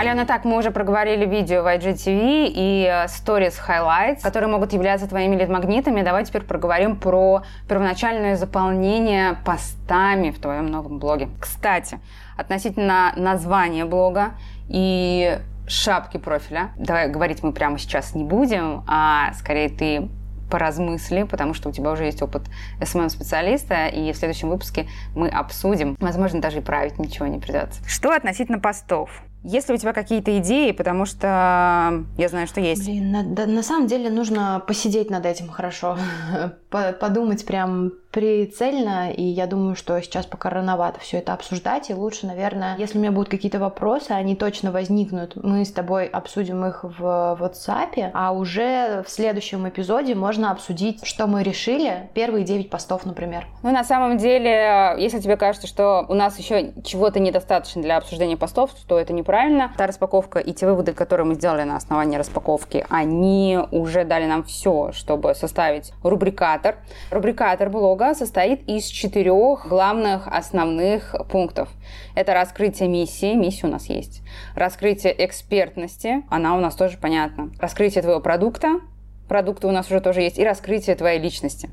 Алена, так, мы уже проговорили видео в IGTV и э, Stories Highlights, которые могут являться твоими лид-магнитами. Давай теперь проговорим про первоначальное заполнение постами в твоем новом блоге. Кстати, относительно названия блога и шапки профиля, давай говорить мы прямо сейчас не будем, а скорее ты поразмысли, потому что у тебя уже есть опыт SMM-специалиста, и в следующем выпуске мы обсудим. Возможно, даже и править ничего не придется. Что относительно постов? Есть ли у тебя какие-то идеи, потому что я знаю, что есть. Блин, на, на самом деле нужно посидеть над этим хорошо, подумать прям прицельно, и я думаю, что сейчас пока рановато все это обсуждать, и лучше, наверное, если у меня будут какие-то вопросы, они точно возникнут, мы с тобой обсудим их в WhatsApp, а уже в следующем эпизоде можно обсудить, что мы решили, первые 9 постов, например. Ну, на самом деле, если тебе кажется, что у нас еще чего-то недостаточно для обсуждения постов, то это не неправильно. Та распаковка и те выводы, которые мы сделали на основании распаковки, они уже дали нам все, чтобы составить рубрикатор. Рубрикатор блога состоит из четырех главных основных пунктов. Это раскрытие миссии, миссия у нас есть. Раскрытие экспертности, она у нас тоже понятна. Раскрытие твоего продукта, продукты у нас уже тоже есть, и раскрытие твоей личности.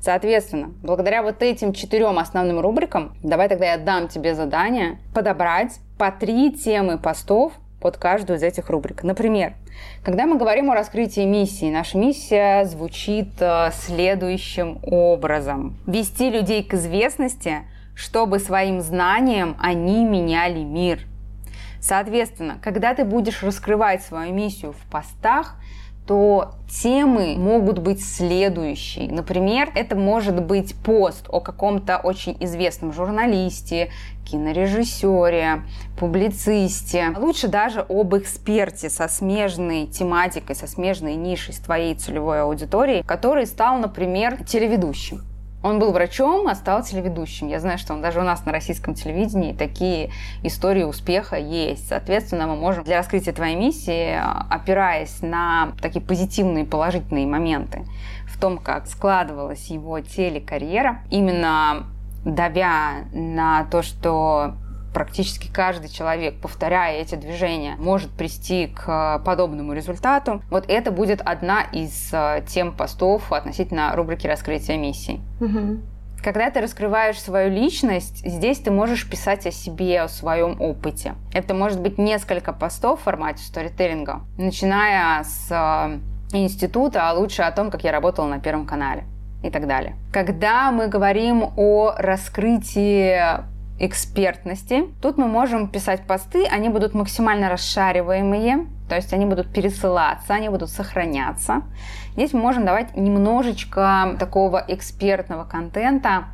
Соответственно, благодаря вот этим четырем основным рубрикам, давай тогда я дам тебе задание подобрать по три темы постов под каждую из этих рубрик. Например, когда мы говорим о раскрытии миссии, наша миссия звучит э, следующим образом. Вести людей к известности, чтобы своим знанием они меняли мир. Соответственно, когда ты будешь раскрывать свою миссию в постах, то темы могут быть следующие. Например, это может быть пост о каком-то очень известном журналисте, кинорежиссере, публицисте. Лучше даже об эксперте со смежной тематикой, со смежной нишей с твоей целевой аудиторией, который стал, например, телеведущим. Он был врачом, а стал телеведущим. Я знаю, что он даже у нас на российском телевидении такие истории успеха есть. Соответственно, мы можем для раскрытия твоей миссии, опираясь на такие позитивные, положительные моменты в том, как складывалась его телекарьера, именно давя на то, что практически каждый человек, повторяя эти движения, может прийти к подобному результату. Вот это будет одна из э, тем постов относительно рубрики раскрытия миссий. Угу. Когда ты раскрываешь свою личность, здесь ты можешь писать о себе, о своем опыте. Это может быть несколько постов в формате сторителлинга, начиная с э, института, а лучше о том, как я работала на Первом канале и так далее. Когда мы говорим о раскрытии экспертности. Тут мы можем писать посты, они будут максимально расшариваемые, то есть они будут пересылаться, они будут сохраняться. Здесь мы можем давать немножечко такого экспертного контента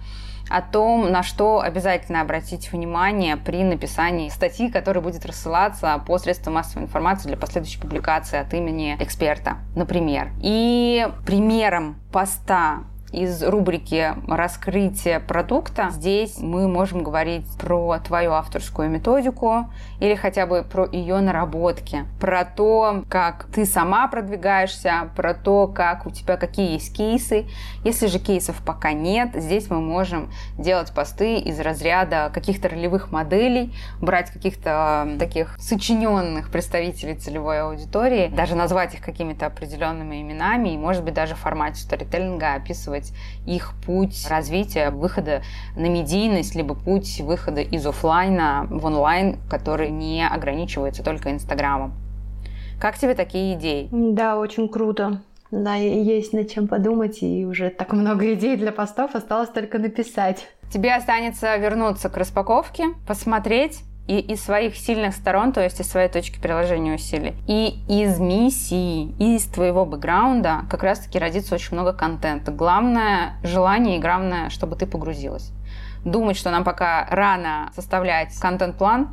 о том, на что обязательно обратить внимание при написании статьи, которая будет рассылаться по средствам массовой информации для последующей публикации от имени эксперта, например. И примером поста из рубрики «Раскрытие продукта». Здесь мы можем говорить про твою авторскую методику или хотя бы про ее наработки, про то, как ты сама продвигаешься, про то, как у тебя какие есть кейсы. Если же кейсов пока нет, здесь мы можем делать посты из разряда каких-то ролевых моделей, брать каких-то таких сочиненных представителей целевой аудитории, даже назвать их какими-то определенными именами и, может быть, даже в формате сторителлинга описывать их путь развития, выхода на медийность, либо путь выхода из офлайна в онлайн, который не ограничивается только Инстаграмом. Как тебе такие идеи? Да, очень круто. Да, есть над чем подумать, и уже так много идей для постов осталось только написать. Тебе останется вернуться к распаковке, посмотреть, и из своих сильных сторон, то есть из своей точки приложения усилий, и из миссии, и из твоего бэкграунда как раз-таки родится очень много контента. Главное желание и главное, чтобы ты погрузилась. Думать, что нам пока рано составлять контент-план,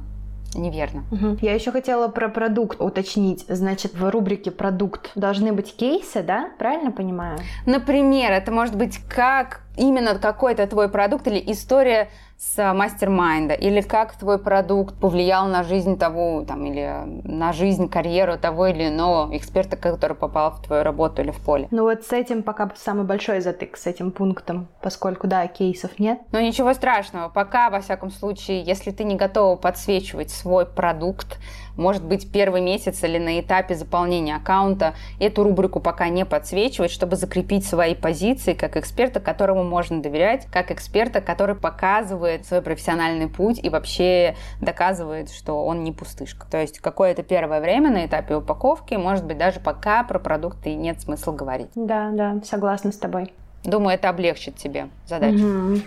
неверно. Угу. Я еще хотела про продукт уточнить. Значит, в рубрике продукт должны быть кейсы, да? Правильно понимаю? Например, это может быть как именно какой-то твой продукт или история с мастер-майнда, или как твой продукт повлиял на жизнь того, там, или на жизнь, карьеру того или иного эксперта, который попал в твою работу или в поле. Ну вот с этим пока самый большой затык, с этим пунктом, поскольку, да, кейсов нет. Ну ничего страшного, пока, во всяком случае, если ты не готова подсвечивать свой продукт, может быть, первый месяц или на этапе заполнения аккаунта эту рубрику пока не подсвечивать, чтобы закрепить свои позиции как эксперта, которому можно доверять, как эксперта, который показывает свой профессиональный путь и вообще доказывает, что он не пустышка. То есть какое-то первое время на этапе упаковки, может быть, даже пока про продукты нет смысла говорить. Да, да, согласна с тобой. Думаю, это облегчит тебе задачу. Угу.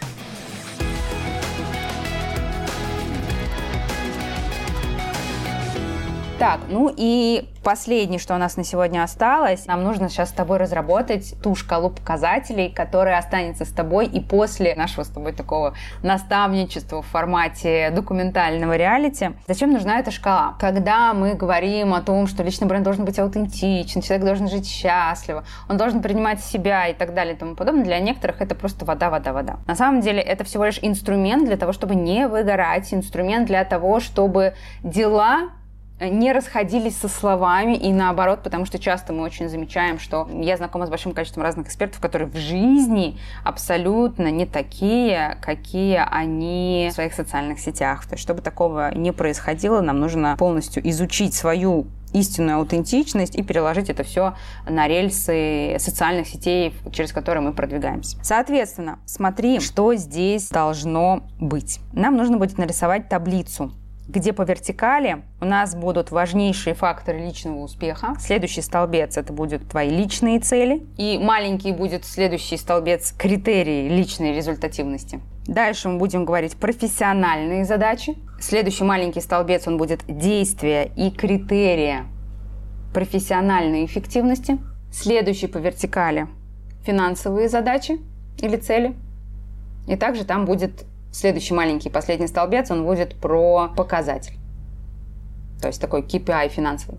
Так, ну и последнее, что у нас на сегодня осталось, нам нужно сейчас с тобой разработать ту шкалу показателей, которая останется с тобой и после нашего с тобой такого наставничества в формате документального реалити. Зачем нужна эта шкала? Когда мы говорим о том, что личный бренд должен быть аутентичен, человек должен жить счастливо, он должен принимать себя и так далее и тому подобное, для некоторых это просто вода, вода, вода. На самом деле это всего лишь инструмент для того, чтобы не выгорать, инструмент для того, чтобы дела не расходились со словами и наоборот, потому что часто мы очень замечаем, что я знакома с большим количеством разных экспертов, которые в жизни абсолютно не такие, какие они в своих социальных сетях. То есть, чтобы такого не происходило, нам нужно полностью изучить свою истинную аутентичность и переложить это все на рельсы социальных сетей, через которые мы продвигаемся. Соответственно, смотри, что здесь должно быть. Нам нужно будет нарисовать таблицу где по вертикали у нас будут важнейшие факторы личного успеха. Следующий столбец это будут твои личные цели. И маленький будет следующий столбец критерии личной результативности. Дальше мы будем говорить профессиональные задачи. Следующий маленький столбец он будет действия и критерия профессиональной эффективности. Следующий по вертикали финансовые задачи или цели. И также там будет Следующий маленький, последний столбец, он будет про показатель. То есть такой KPI финансовый.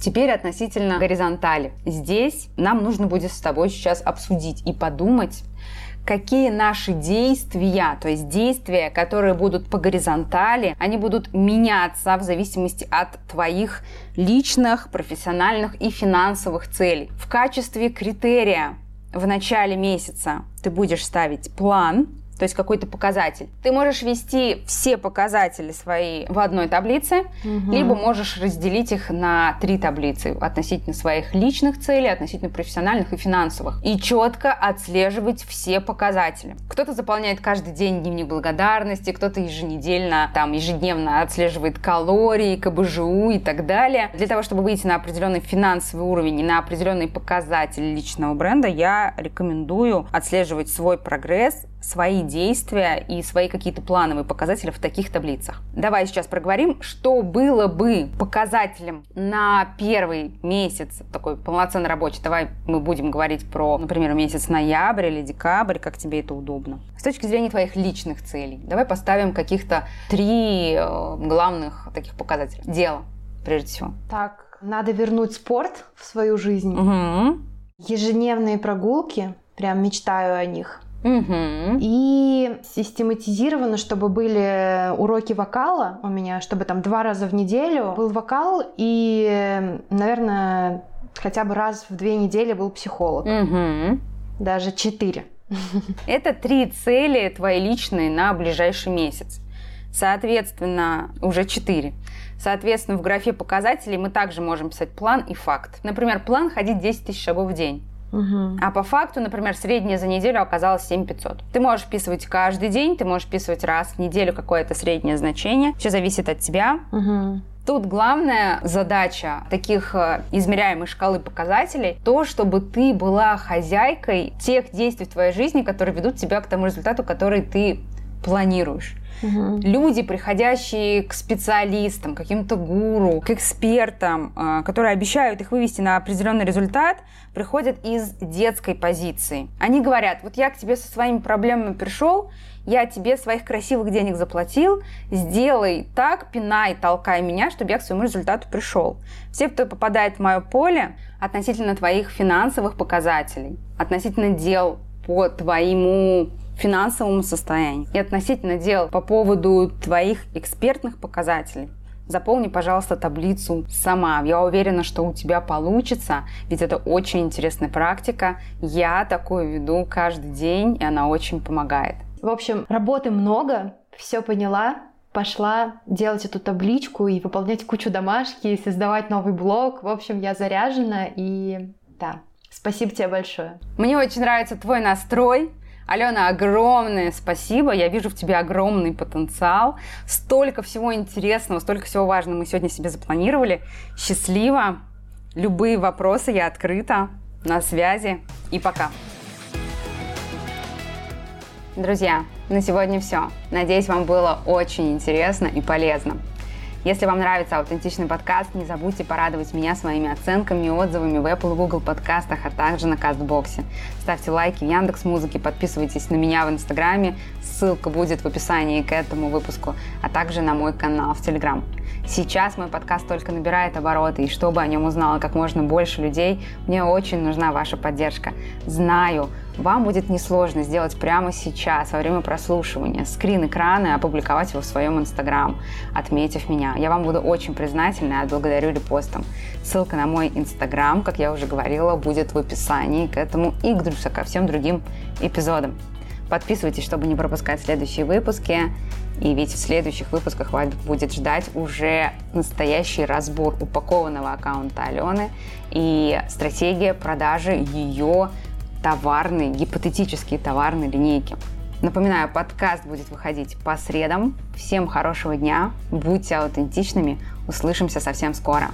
Теперь относительно горизонтали. Здесь нам нужно будет с тобой сейчас обсудить и подумать, какие наши действия, то есть действия, которые будут по горизонтали, они будут меняться в зависимости от твоих личных, профессиональных и финансовых целей. В качестве критерия в начале месяца ты будешь ставить план, то есть какой-то показатель. Ты можешь вести все показатели свои в одной таблице, угу. либо можешь разделить их на три таблицы относительно своих личных целей, относительно профессиональных и финансовых. И четко отслеживать все показатели. Кто-то заполняет каждый день дневник благодарности, кто-то еженедельно, там, ежедневно отслеживает калории, КБЖУ и так далее. Для того, чтобы выйти на определенный финансовый уровень и на определенный показатель личного бренда, я рекомендую отслеживать свой прогресс свои действия и свои какие-то плановые показатели в таких таблицах. Давай сейчас проговорим, что было бы показателем на первый месяц такой полноценный рабочий. Давай мы будем говорить про, например, месяц ноябрь или декабрь, как тебе это удобно. С точки зрения твоих личных целей, давай поставим каких-то три э, главных таких показателя. Дело, прежде всего. Так, надо вернуть спорт в свою жизнь. Угу. Ежедневные прогулки Прям мечтаю о них. Угу. И систематизировано, чтобы были уроки вокала у меня, чтобы там два раза в неделю был вокал и, наверное, хотя бы раз в две недели был психолог. Угу. Даже четыре. Это три цели твои личные на ближайший месяц. Соответственно, уже четыре. Соответственно, в графе показателей мы также можем писать план и факт. Например, план ходить 10 тысяч шагов в день. Угу. А по факту, например, средняя за неделю оказалась 7500. Ты можешь вписывать каждый день, ты можешь вписывать раз в неделю какое-то среднее значение. Все зависит от тебя. Угу. Тут главная задача таких э, измеряемой шкалы показателей то, чтобы ты была хозяйкой тех действий в твоей жизни, которые ведут тебя к тому результату, который ты планируешь. Люди, приходящие к специалистам, каким-то гуру, к экспертам, э, которые обещают их вывести на определенный результат, приходят из детской позиции. Они говорят, вот я к тебе со своими проблемами пришел, я тебе своих красивых денег заплатил, сделай так, пинай, толкай меня, чтобы я к своему результату пришел. Все, кто попадает в мое поле относительно твоих финансовых показателей, относительно дел по твоему финансовому состоянию и относительно дел по поводу твоих экспертных показателей, заполни, пожалуйста, таблицу сама. Я уверена, что у тебя получится, ведь это очень интересная практика. Я такую веду каждый день, и она очень помогает. В общем, работы много, все поняла, пошла делать эту табличку и выполнять кучу домашки, и создавать новый блог. В общем, я заряжена и да, спасибо тебе большое. Мне очень нравится твой настрой, Алена, огромное спасибо. Я вижу в тебе огромный потенциал. Столько всего интересного, столько всего важного мы сегодня себе запланировали. Счастливо. Любые вопросы я открыта. На связи. И пока. Друзья, на сегодня все. Надеюсь, вам было очень интересно и полезно. Если вам нравится аутентичный подкаст, не забудьте порадовать меня своими оценками и отзывами в Apple и Google подкастах, а также на Кастбоксе. Ставьте лайки в Яндекс Музыке, подписывайтесь на меня в Инстаграме, ссылка будет в описании к этому выпуску, а также на мой канал в Телеграм. Сейчас мой подкаст только набирает обороты, и чтобы о нем узнало как можно больше людей, мне очень нужна ваша поддержка. Знаю, вам будет несложно сделать прямо сейчас, во время прослушивания, скрин экрана и опубликовать его в своем Инстаграм, отметив меня. Я вам буду очень признательна и отблагодарю репостом. Ссылка на мой Инстаграм, как я уже говорила, будет в описании к этому и к, ко всем другим эпизодам. Подписывайтесь, чтобы не пропускать следующие выпуски. И ведь в следующих выпусках вас будет ждать уже настоящий разбор упакованного аккаунта Алены и стратегия продажи ее товарной, гипотетические товарной линейки. Напоминаю, подкаст будет выходить по средам. Всем хорошего дня, будьте аутентичными, услышимся совсем скоро.